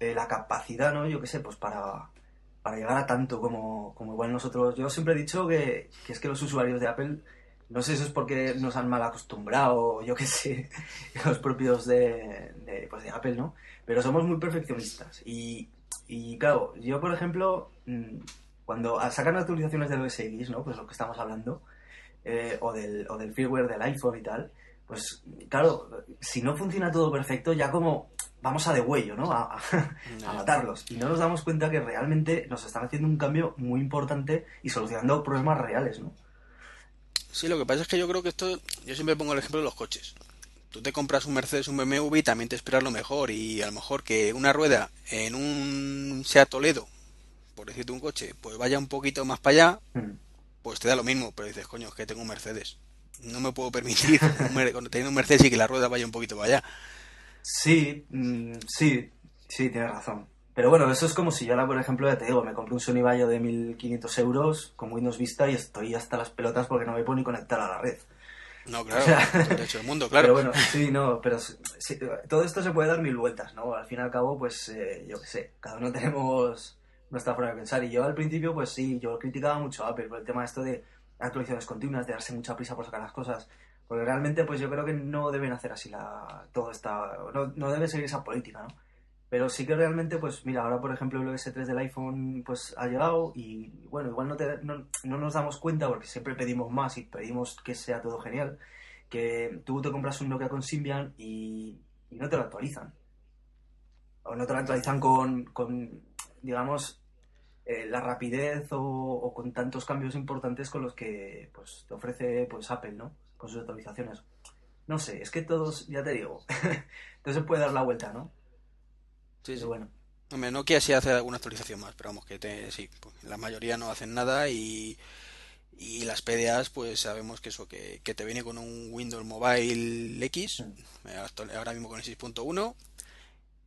Speaker 2: la capacidad, ¿no? Yo qué sé, pues para, para llegar a tanto como, como igual nosotros. Yo siempre he dicho que, que es que los usuarios de Apple no sé si es porque nos han mal acostumbrado, yo qué sé, [laughs] los propios de, pues de Apple, ¿no? Pero somos muy perfeccionistas. Y, y claro, yo, por ejemplo, mm, cuando sacan actualizaciones del OS X, ¿no? Pues lo que estamos hablando, eh, o, del, o del firmware del iPhone y tal, pues claro, si no funciona todo perfecto, ya como vamos a de huello, ¿no? A, a, [laughs] matarlos. Y no nos damos cuenta que realmente nos están haciendo un cambio muy importante y solucionando problemas reales, ¿no?
Speaker 1: Sí, lo que pasa es que yo creo que esto, yo siempre pongo el ejemplo de los coches. Tú te compras un Mercedes, un BMW y también te esperas lo mejor. Y a lo mejor que una rueda en un Seat Toledo, por decirte un coche, pues vaya un poquito más para allá, mm. pues te da lo mismo. Pero dices, coño, es que tengo un Mercedes. No me puedo permitir, [laughs] teniendo un Mercedes y que la rueda vaya un poquito para allá.
Speaker 2: Sí, mm, sí, sí, tienes razón. Pero bueno, eso es como si yo ahora, por ejemplo, ya te digo, me compré un Sony Vaio de 1500 euros con Windows Vista y estoy hasta las pelotas porque no me puedo ni conectar a la red.
Speaker 1: No, [laughs] claro, o hecho [laughs] el mundo, [laughs] claro.
Speaker 2: Pero bueno, sí, no, pero todo esto se puede dar mil vueltas, ¿no? Al fin y al cabo, pues, eh, yo qué sé, cada uno tenemos nuestra forma de pensar. Y yo al principio, pues sí, yo criticaba mucho a Apple por el tema de esto de actualizaciones continuas, de darse mucha prisa por sacar las cosas. Porque realmente, pues yo creo que no deben hacer así la, todo esta, no, no debe seguir esa política, ¿no? Pero sí que realmente, pues mira, ahora por ejemplo el OS 3 del iPhone pues ha llegado y bueno, igual no, no, nos damos cuenta porque siempre pedimos más y pedimos que sea todo genial, que tú te compras un Nokia con Symbian y, no te lo actualizan. O no te lo actualizan con, con digamos, eh, la rapidez o, con tantos cambios importantes con los que pues, te ofrece pues Apple, ¿no? Con sus actualizaciones. No sé, es que todos, ya te digo, [laughs] entonces puede dar la vuelta, ¿no?
Speaker 1: Sí, sí. bueno. Hombre, Nokia sí hace alguna actualización más, pero vamos, que te, sí, pues, la mayoría no hacen nada y, y las PDAs, pues sabemos que eso, que, te viene con un Windows Mobile X, mm. eh, ahora mismo con el 6.1,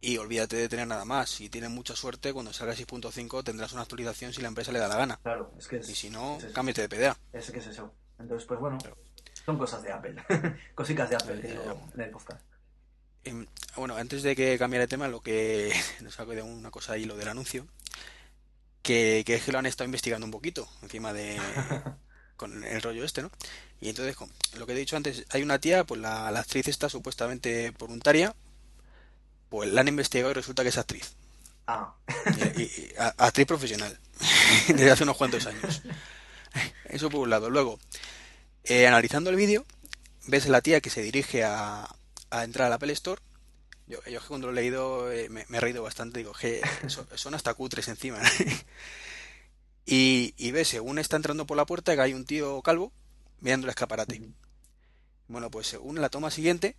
Speaker 1: y olvídate de tener nada más. Si tienes mucha suerte, cuando salga el 6.5 tendrás una actualización si la empresa le da la gana.
Speaker 2: Claro, es que
Speaker 1: Y si no, cámbiate de PDA.
Speaker 2: Es que es eso. Entonces, pues bueno, son cosas de Apple. [laughs] Cositas de Apple, eh, en el podcast.
Speaker 1: Em, bueno, antes de que cambiara de tema, lo que [laughs] nos ha de una cosa ahí, lo del anuncio, que, que es que lo han estado investigando un poquito encima de [laughs] con el rollo este, ¿no? Y entonces, lo que he dicho antes, hay una tía, pues la, actriz está supuestamente voluntaria, pues la han investigado y resulta que es actriz.
Speaker 2: Ah.
Speaker 1: actriz profesional, desde hace unos cuantos años. Eso por un lado. Luego, eh, analizando el vídeo, ves a la tía que se dirige a, a entrar al Apple Store, yo, yo cuando lo he leído eh, me, he reído bastante, digo, que [laughs] son, hasta cutres encima. [laughs] y, y ves, según está entrando por la puerta, que hay un tío calvo mirando el escaparate. Bueno, pues según la toma siguiente,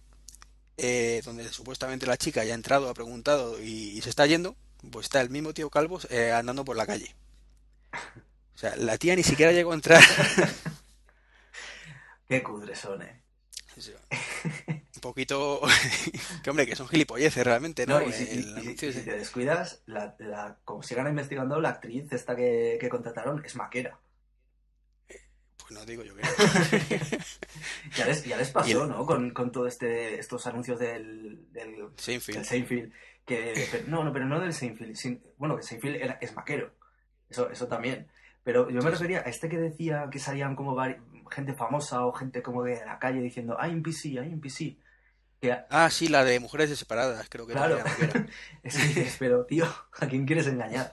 Speaker 1: eh, donde supuestamente la chica ya ha entrado, ha preguntado y, se está yendo, pues está el mismo tío calvo eh, andando por la calle. [laughs] O sea, la tía ni siquiera llegó a entrar.
Speaker 2: Qué cudres son, eh
Speaker 1: poquito. [laughs] que hombre, que son gilipolleces realmente, ¿no?
Speaker 2: y, si, te descuidas, la, como sigan investigando, la actriz esta que, contrataron es maquera.
Speaker 1: Pues no digo yo que [laughs] [laughs]
Speaker 2: ya, les, ya les pasó, ¿no? Con, con todo este, estos anuncios del, del
Speaker 1: Seinfeld.
Speaker 2: que, no, no, pero no del Seinfeld. bueno, que Seinfeld es maquero. Eso, eso también. Pero yo me refería a este que decía que salían como gente famosa o gente como de la calle diciendo, hay un PC, hay un PC.
Speaker 1: Ah, sí, la de mujeres separadas, creo que
Speaker 2: claro. era. es [laughs] que [laughs] pero tío, ¿a quién quieres engañar?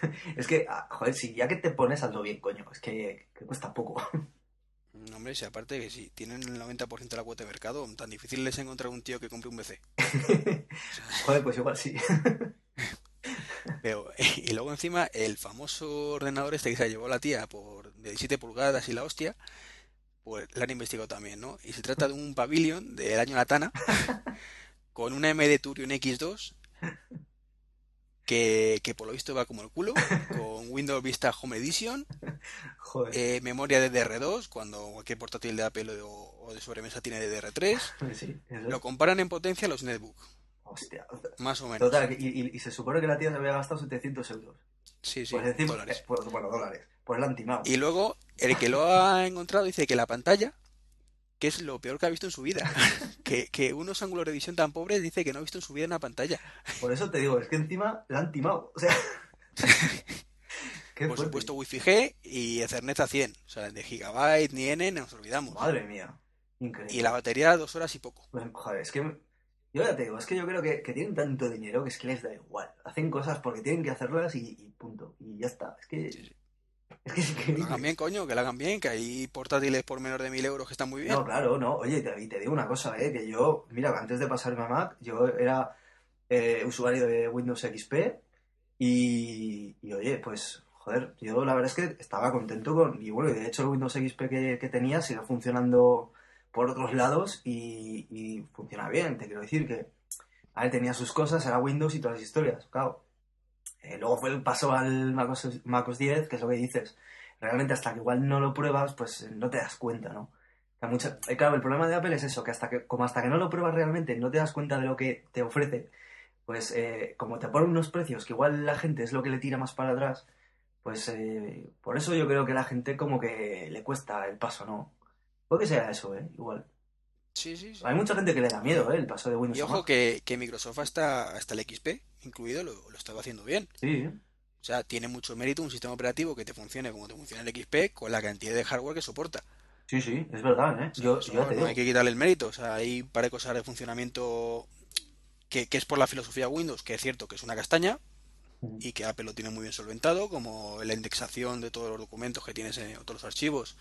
Speaker 2: [laughs] es que, ah, joder, si ya que te pones, hazlo bien, coño, es que, cuesta poco.
Speaker 1: No, hombre, si aparte que si tienen el 90% de la cuota de mercado, tan difícil es encontrar un tío que compre un PC.
Speaker 2: joder, pues igual sí.
Speaker 1: Pero, y luego encima, el famoso ordenador este que se llevó la tía por de 17 pulgadas y la hostia, pues la han investigado también, ¿no? Y se trata de un Pavilion del año Latana [laughs] con una MD Turion X2 que, que por lo visto va como el culo, con Windows Vista Home Edition, [laughs]
Speaker 2: Joder.
Speaker 1: eh, memoria DDR2, cuando cualquier portátil de Apple o, o de sobremesa tiene DDR3. [laughs]
Speaker 2: Sí, eso.
Speaker 1: Lo comparan en potencia a los netbook,
Speaker 2: Hostia.
Speaker 1: más o menos.
Speaker 2: Total, y, y- y se supone que la tía se había gastado 700 euros.
Speaker 1: Sí, sí,
Speaker 2: pues
Speaker 1: dólares.
Speaker 2: eh, pues, bueno, dólares. Pues la han timado.
Speaker 1: Y luego, el que lo ha [laughs] encontrado dice que la pantalla, que es lo peor que ha visto en su vida, [laughs] que, que unos ángulos de visión tan pobres dice que no ha visto en su vida una pantalla.
Speaker 2: Por eso te digo, es que encima la han timado. O sea. [laughs]
Speaker 1: Por
Speaker 2: fuerte.
Speaker 1: supuesto, Wi-Fi G y Ethernet a 100. O sea, de Gigabyte ni N, nos olvidamos.
Speaker 2: Madre mía. Increíble.
Speaker 1: Y la batería, dos horas y poco.
Speaker 2: Pues, joder, es que. Yo ya te digo, es que yo creo que, que tienen tanto dinero que es que les da igual. Hacen cosas porque tienen que hacerlas y, y punto. Y ya está. Es que.
Speaker 1: Sí, sí. [laughs]
Speaker 2: Que
Speaker 1: hagan bien, coño, que lo hagan bien, que hay portátiles por menos de mil euros que están muy bien.
Speaker 2: No, claro, no. Oye, te, y te digo una cosa, ¿eh? Que yo, mira, antes de pasarme a Mac, yo era eh, usuario de Windows XP y, y, oye, pues, joder, yo la verdad es que estaba contento con... Y bueno, y de hecho el Windows XP que, que tenía sigue funcionando por otros lados y, y funciona bien. Te quiero decir que, a ver, tenía sus cosas, era Windows y todas las historias, claro. Eh, luego fue el paso al MacOS, MacOS 10, que es lo que dices. Realmente hasta que igual no lo pruebas, pues eh, no te das cuenta, ¿no? Eh, Claro, el problema de Apple es eso, que hasta que, como hasta que no lo pruebas realmente, no te das cuenta de lo que te ofrece, pues como te ponen unos precios que igual la gente es lo que le tira más para atrás, pues por eso yo creo que la gente como que le cuesta el paso, ¿no? Puede que sea eso, ¿eh? Igual.
Speaker 1: Sí, sí, sí.
Speaker 2: Hay mucha gente que le da miedo, ¿eh? El paso de Windows
Speaker 1: Y
Speaker 2: a
Speaker 1: ojo
Speaker 2: Mac.
Speaker 1: que, que Microsoft hasta, hasta el XP, incluido, lo, lo estaba haciendo bien.
Speaker 2: Sí.
Speaker 1: O sea, tiene mucho mérito un sistema operativo que te funcione como te funciona el XP con la cantidad de hardware que soporta.
Speaker 2: sí, sí, es verdad, ¿eh? Yo,
Speaker 1: Eso
Speaker 2: yo ya te
Speaker 1: no hay que quitarle el mérito. O sea, hay un par de cosas de funcionamiento que, que es por la filosofía Windows, que es cierto que es una castaña y que Apple lo tiene muy bien solventado, como la indexación de todos los documentos que tienes en todos los archivos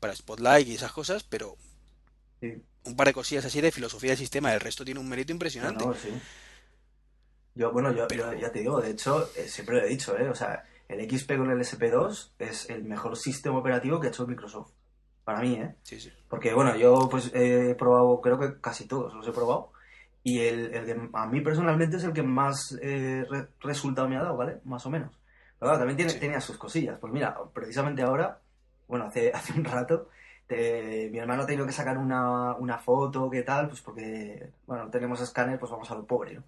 Speaker 1: para Spotlight y esas cosas, pero
Speaker 2: Sí.
Speaker 1: Un par de cosillas así de filosofía del sistema, el resto tiene un mérito
Speaker 2: No,
Speaker 1: impresionante.
Speaker 2: no, sí. Yo, bueno, yo,
Speaker 1: Pero-
Speaker 2: yo ya te digo, de hecho, eh, siempre lo he dicho, ¿eh? O sea, el XP con el SP2 es el mejor sistema operativo que ha hecho Microsoft. Para mí, ¿eh?
Speaker 1: Sí, sí.
Speaker 2: Porque, bueno, yo pues he probado, creo que casi todos los he probado. Y el, el que a mí personalmente es el que más eh, re- resultado me ha dado, ¿vale? Más o menos. Pero claro, también tiene,
Speaker 1: Sí.
Speaker 2: tenía sus cosillas. Pues mira, precisamente ahora, bueno, hace, [laughs] hace un rato, te- mi hermano ha tenido que sacar una, una foto, ¿qué tal? Pues porque, bueno, no tenemos escáner, pues vamos a lo pobre, ¿no?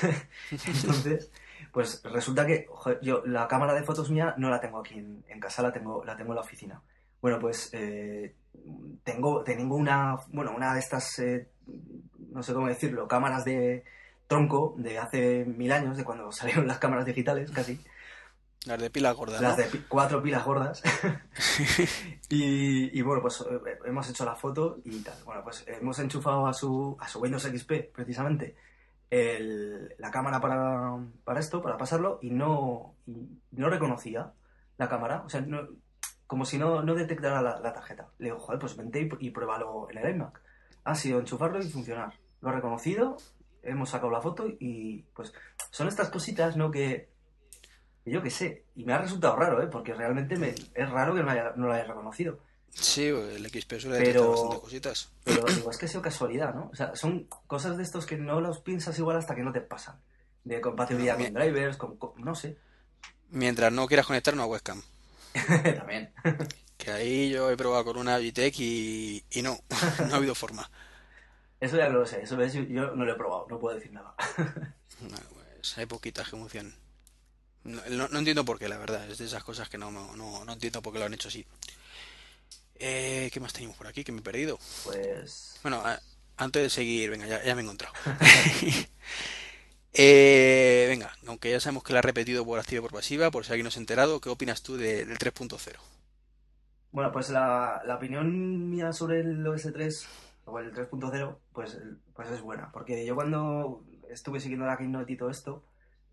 Speaker 2: [laughs] Entonces, pues resulta que yo la cámara de fotos mía no la tengo aquí en, en casa, la tengo, la tengo en la oficina. Bueno, pues eh, tengo, tengo una, bueno, una de estas, eh, no sé cómo decirlo, cámaras de tronco de hace mil años, de cuando [laughs] salieron las cámaras digitales, casi,
Speaker 1: Las de pila gorda, ¿no?
Speaker 2: las de cuatro pilas gordas. [laughs] y, y bueno, pues eh, hemos hecho la foto y tal. Bueno, pues hemos enchufado a su, a su Windows XP, precisamente, el- la cámara para, para esto, para pasarlo, y no, y no reconocía la cámara. O sea, no- como si no, no detectara la, la tarjeta. Le digo, joder, pues vente y, y pruébalo en el iMac. Ha sido enchufarlo y funcionar. Lo ha reconocido, hemos sacado la foto y pues son estas cositas, ¿no? Que, que yo qué sé. Y me ha resultado raro, ¿eh? Porque realmente me, es raro que no, haya- no lo haya reconocido.
Speaker 1: Sí, el XP suele
Speaker 2: Pero-
Speaker 1: bastante cositas.
Speaker 2: Pero digo, es que ha sido casualidad, ¿no? O sea, son cosas de estos que no los piensas igual hasta que no te pasan. De compatibilidad
Speaker 1: No,
Speaker 2: con drivers, con, con- no sé.
Speaker 1: Mientras no quieras conectar una webcam. [laughs]
Speaker 2: También.
Speaker 1: Que ahí yo he probado con una Logitech y, y no, [laughs] no ha habido forma.
Speaker 2: Eso ya no lo sé. Eso yo, yo no lo he probado, no puedo decir nada. [laughs]
Speaker 1: No, pues hay poquitas que funcionan. No, no- no entiendo por qué, la verdad. Es de esas cosas que no, no, no, entiendo por qué lo han hecho así. Eh, ¿qué más tenemos por aquí? Que me he perdido.
Speaker 2: Pues.
Speaker 1: Bueno, a- antes de seguir, venga, ya, ya me he encontrado. [laughs] [laughs] Eh, venga, aunque ya sabemos que la ha repetido por activa y por pasiva, por si alguien no se ha enterado, ¿qué opinas tú de- del 3.0?
Speaker 2: Bueno, pues la, la opinión mía sobre el OS3 o el 3.0, pues, pues es buena. Porque yo cuando estuve siguiendo la Keynote y todo esto,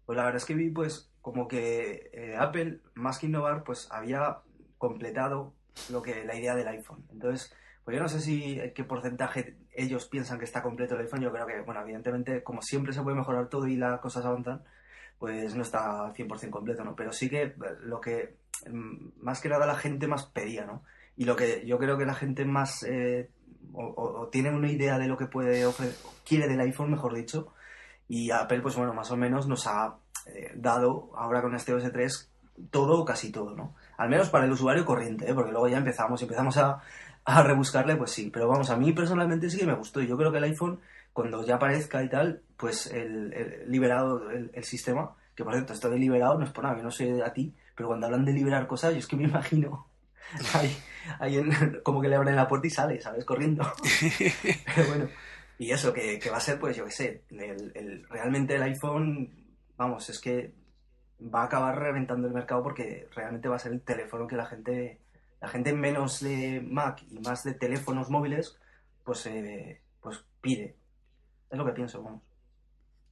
Speaker 2: pues la verdad es que vi pues como que eh, Apple, más que innovar, pues había completado lo que la idea del iPhone. Entonces, pues yo no sé si qué porcentaje ellos piensan que está completo el iPhone. Yo creo que, bueno, evidentemente, como siempre se puede mejorar todo y las cosas avanzan, pues no está al 100% completo, ¿no? Pero sí que eh, lo que mm, más que nada la gente más pedía, ¿no? Y lo que yo creo que la gente más eh, o tiene una idea de lo que puede ofrecer, quiere del iPhone, mejor dicho, y Apple, pues bueno, más o menos nos ha eh, dado ahora con este OS 3 todo o casi todo, ¿no? Al menos para el usuario corriente, ¿eh? porque luego ya empezamos, empezamos a, a rebuscarle, pues sí. Pero vamos, a mí personalmente sí que me gustó. Y yo creo que el iPhone, cuando ya aparezca y tal, pues el, el liberado el, el, sistema, que por cierto, esto de liberado no es por nada, yo no sé a ti, pero cuando hablan de liberar cosas, yo es que me imagino [laughs] ahí, ahí en, como que le abren la puerta y sale, ¿sabes? Corriendo. [laughs] pero bueno, y eso, que, que, va a ser, pues yo qué sé, el, realmente el iPhone, vamos, es que va a acabar reventando el mercado porque realmente va a ser el teléfono que la gente, la gente menos de Mac y más de teléfonos móviles, pues, eh, pues pide. Es lo que pienso, vamos.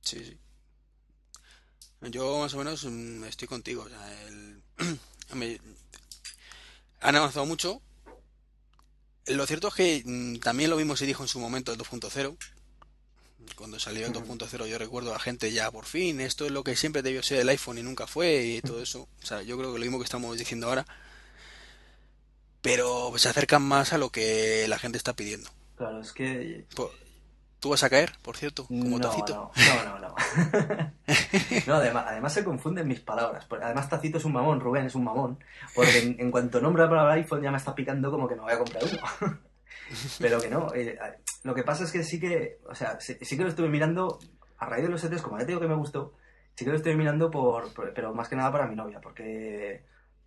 Speaker 1: Sí, sí. Yo más o menos mm, estoy contigo. O sea, el... [clears throat] Han avanzado mucho. Lo cierto es que mm, también lo mismo se dijo en su momento el 2.0. Cuando salió el 2.0 yo recuerdo a gente ya por fin, esto es lo que siempre debió ser el iPhone y nunca fue y todo eso. O sea, yo creo que lo mismo que estamos diciendo ahora. Pero se acercan más a lo que la gente está pidiendo.
Speaker 2: Claro, es que...
Speaker 1: ¿Tú vas a caer, por cierto, como
Speaker 2: no,
Speaker 1: Tacito?
Speaker 2: No, no, no. No, [laughs] no además, además, se confunden mis palabras. Además, Tacito es un mamón, Rubén es un mamón. Porque en, en cuanto nombra para el iPhone ya me está picando como que me voy a comprar uno. [laughs] Pero que no. Eh, lo que pasa es que sí que, o sea, sí, sí, que lo estuve mirando a raíz de los ETs, como ya te digo que me gustó, sí que lo estuve mirando por, por pero más que nada para mi novia, porque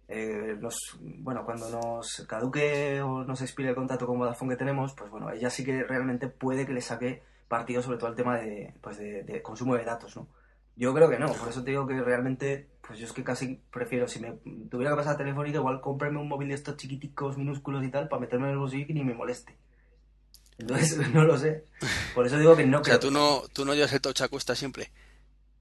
Speaker 2: eh, nos, bueno, cuando nos caduque o nos expire el contrato con Vodafone que tenemos, pues bueno, ella sí que realmente puede que le saque partido sobre todo el tema de, pues de, de consumo de datos, ¿no? Yo creo que no, por eso te digo que realmente, pues yo es que casi prefiero, si me tuviera que pasar a telefónica, igual comprarme un móvil de estos chiquiticos, minúsculos y tal, para meterme en el bolsillo y ni me moleste. Entonces, [laughs] no lo sé. Por eso digo que no
Speaker 1: o sea, tú no, tú no llevas el touch a cuesta siempre.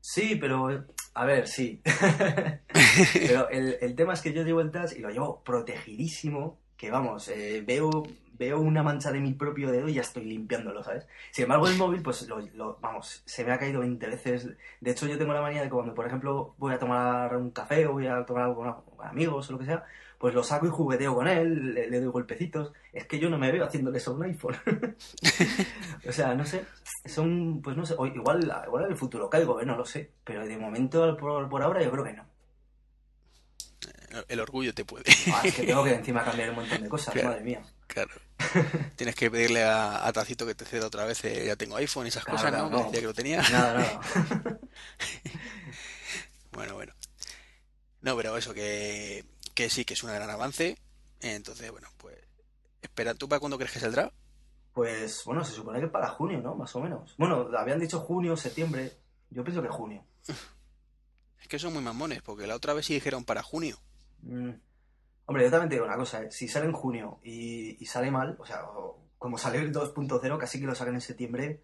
Speaker 2: Sí, pero, a ver, sí. [laughs] pero el, el, tema es que yo llevo el touch y lo llevo protegidísimo, que vamos, eh, veo veo una mancha de mi propio dedo y ya estoy limpiándolo, ¿sabes? Sin embargo, el móvil, pues, lo, lo, vamos, se me ha caído 20 veces. De hecho, yo tengo la manía de que cuando, por ejemplo, voy a tomar un café o voy a tomar algo con amigos o lo que sea, pues lo saco y jugueteo con él, le, le, doy golpecitos. Es que yo no me veo haciéndole eso a un iPhone. [laughs] o sea, no sé, son, pues no sé, igual, igual en el futuro caigo, ¿eh? no lo sé, pero de momento, por, por ahora, yo creo que no.
Speaker 1: El orgullo te puede.
Speaker 2: Ah, es que tengo que [laughs] encima cambiar un montón de cosas, claro, madre mía.
Speaker 1: Claro. Tienes que pedirle a, a, Tacito que te ceda otra vez, eh, ya tengo iPhone y esas
Speaker 2: claro,
Speaker 1: cosas, ¿no?
Speaker 2: no.
Speaker 1: Decía que lo tenía.
Speaker 2: Nada, nada. [laughs]
Speaker 1: bueno, bueno. No, pero eso, que, que sí, que es un gran avance. Entonces, bueno, pues. Espera, ¿tú para cuándo crees que saldrá?
Speaker 2: Pues, bueno, se supone que para junio, ¿no? Más o menos. Bueno, habían dicho junio, septiembre. Yo pienso que junio. [laughs]
Speaker 1: Es que son muy mamones, porque la otra vez sí dijeron para junio.
Speaker 2: Mm. Hombre, yo también te digo una cosa, ¿eh? si sale en junio y, y sale mal, o sea, como salió el 2.0, casi que lo saquen en septiembre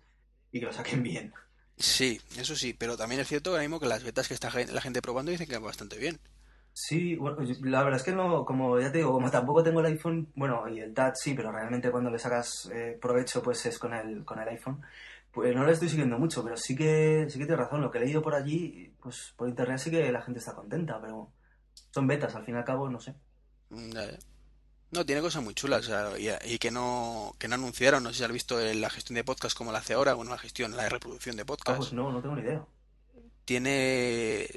Speaker 2: y que lo saquen bien.
Speaker 1: Sí, eso sí, pero también es cierto ahora mismo que las betas que está la gente probando dicen que va bastante bien.
Speaker 2: Sí, bueno, la verdad es que no, como ya te digo, como tampoco tengo el iPhone, bueno, y el Touch sí, pero realmente cuando le sacas eh, provecho pues es con el, con el iPhone, pues no lo estoy siguiendo mucho, pero sí que, sí que tienes razón, lo que he leído por allí, pues por internet sí que la gente está contenta, pero son betas, al fin y al cabo, no sé.
Speaker 1: No, tiene cosas muy chulas, o sea, y, y, que no que no anunciaron, no sé si has visto la gestión de podcast como la hace ahora, bueno, la gestión, la reproducción de podcast.
Speaker 2: Ah, pues no, no tengo ni idea.
Speaker 1: Tiene,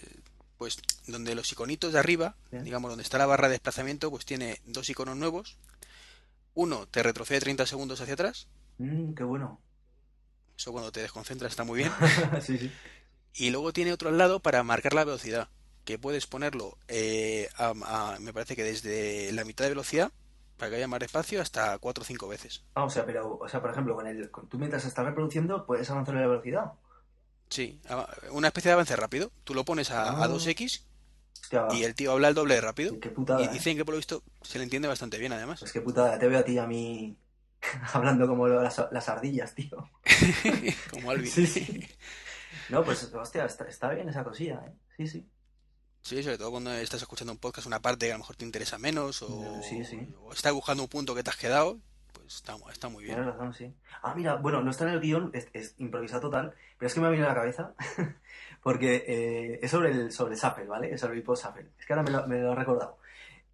Speaker 1: pues, donde los iconitos de arriba, Bien. digamos, donde está la barra de desplazamiento, pues tiene dos iconos nuevos. Uno te retrocede 30 segundos hacia atrás.
Speaker 2: Mm, qué bueno.
Speaker 1: Eso cuando te desconcentras está muy bien. [laughs]
Speaker 2: sí, sí.
Speaker 1: Y luego tiene otro al lado para marcar la velocidad que puedes ponerlo, eh, a, a, me parece que desde la mitad de velocidad, para que haya más espacio, hasta 4 o 5 veces.
Speaker 2: Ah, o sea, pero, o sea, por ejemplo, con el, con, tú mientras estás reproduciendo, puedes avanzar la velocidad.
Speaker 1: Sí, una especie de avance rápido. Tú lo pones a,
Speaker 2: Ah.
Speaker 1: a 2x
Speaker 2: Hostia,
Speaker 1: y el tío habla el doble de rápido.
Speaker 2: qué putada,
Speaker 1: Y
Speaker 2: ¿eh?
Speaker 1: dicen que por lo visto se le entiende bastante bien, además.
Speaker 2: Pues qué putada, te veo a ti y a mí [laughs] hablando como las, las ardillas, tío. [laughs]
Speaker 1: Como Alvin.
Speaker 2: Sí, sí. No, pues, hostia, está, está bien esa cosilla, ¿eh? Sí, sí.
Speaker 1: Sí, sobre todo cuando estás escuchando un podcast, una parte que a lo mejor te interesa menos o,
Speaker 2: Sí, sí.
Speaker 1: o estás buscando un punto que te has quedado, pues está, está muy bien.
Speaker 2: Tienes razón, sí. Ah, mira, bueno, no está en el guion, es, es improvisado total, pero es que me ha venido a la cabeza [laughs] porque eh, es sobre el sobre Shuffle, ¿vale? Es sobre el post Shuffle. Es que ahora me lo, me lo he recordado.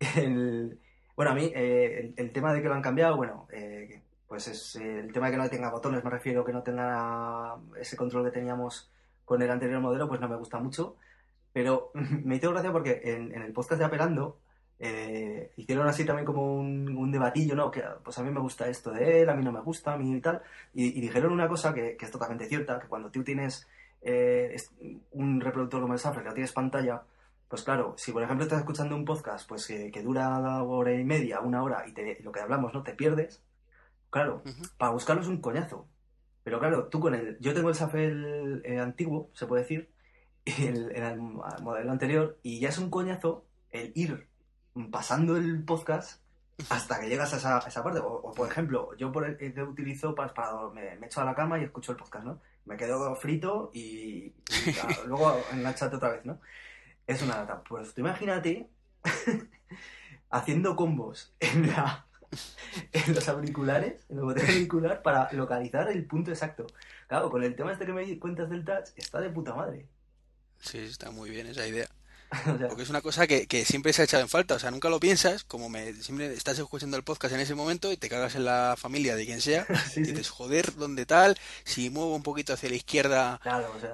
Speaker 2: [laughs] El, bueno, a mí eh, el, el, tema de que lo han cambiado, bueno, eh, pues es eh, el tema de que no tenga botones, me refiero que no tenga ese control que teníamos con el anterior modelo, pues no me gusta mucho. Pero [laughs] me hizo gracia porque en, el podcast de Apelando eh, hicieron así también como un, debatillo, ¿no? Que pues a mí me gusta esto de él, a mí no me gusta, a mí y tal. Y, dijeron una cosa que, es totalmente cierta, que cuando tú tienes eh, un reproductor como el Safra, que no tienes pantalla, pues claro, si por ejemplo estás escuchando un podcast pues que, dura una hora y media, una hora, y te, lo que hablamos, ¿no? Te pierdes, claro, para buscarlo es un coñazo. Pero claro, tú con el... Yo tengo el Safel eh, antiguo, se puede decir, [laughs] el, el, modelo anterior, y ya es un coñazo el ir pasando el podcast hasta que llegas a esa, esa parte. O, por ejemplo, yo por el, que utilizo para, para me, me, echo a la cama y escucho el podcast, ¿no? Me quedo frito y, [laughs] luego enganchate otra vez, ¿no? Es una data. Pues tú imagínate [laughs] haciendo combos en, la, [laughs] en los auriculares, en el botón auricular, para localizar el punto exacto. Claro, con el tema este que me cuentas del touch, está de puta madre.
Speaker 1: Sí, está muy bien esa idea. [laughs] Porque es una cosa que, siempre se ha echado en falta. O sea, nunca lo piensas, como me siempre estás escuchando el podcast en ese momento y te cagas en la familia de quien sea. [laughs] y dices, joder, ¿dónde tal? Si muevo un poquito hacia la izquierda,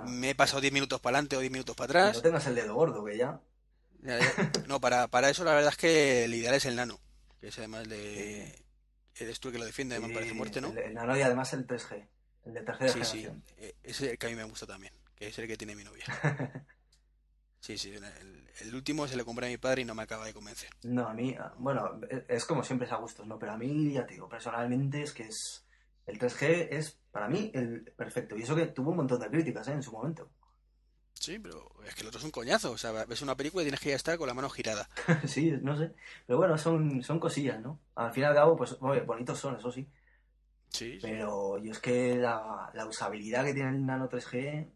Speaker 1: me he pasado 10 minutos para adelante o 10 minutos para atrás.
Speaker 2: No tengas el dedo gordo, que ya.
Speaker 1: No, para, para eso la verdad es que el ideal es el nano. Que es además de. Eres tú el que lo defiende, me parece muerte, ¿no?
Speaker 2: El, nano y además el 3G, el de tercera sí,
Speaker 1: generación. Sí, e, ese es el que a mí me gusta también, que es el que tiene mi novia. [laughs] Sí, sí, el, último se lo compré a mi padre y no me acaba de convencer.
Speaker 2: No, a mí, bueno, es como siempre es a gustos, ¿no? Pero a mí, ya te digo, personalmente es que es. El 3G es, para mí, el perfecto. Y eso que tuvo un montón de críticas, ¿eh? En su momento.
Speaker 1: Sí, pero es que el otro es un coñazo. O sea, ves una película y tienes que ya estar con la mano girada. [laughs]
Speaker 2: sí, no sé. Pero bueno, son, son cosillas, ¿no? Al fin y al cabo, pues, bonitos son, eso sí.
Speaker 1: Sí.
Speaker 2: Pero yo es que la, la usabilidad que tiene el Nano 3G,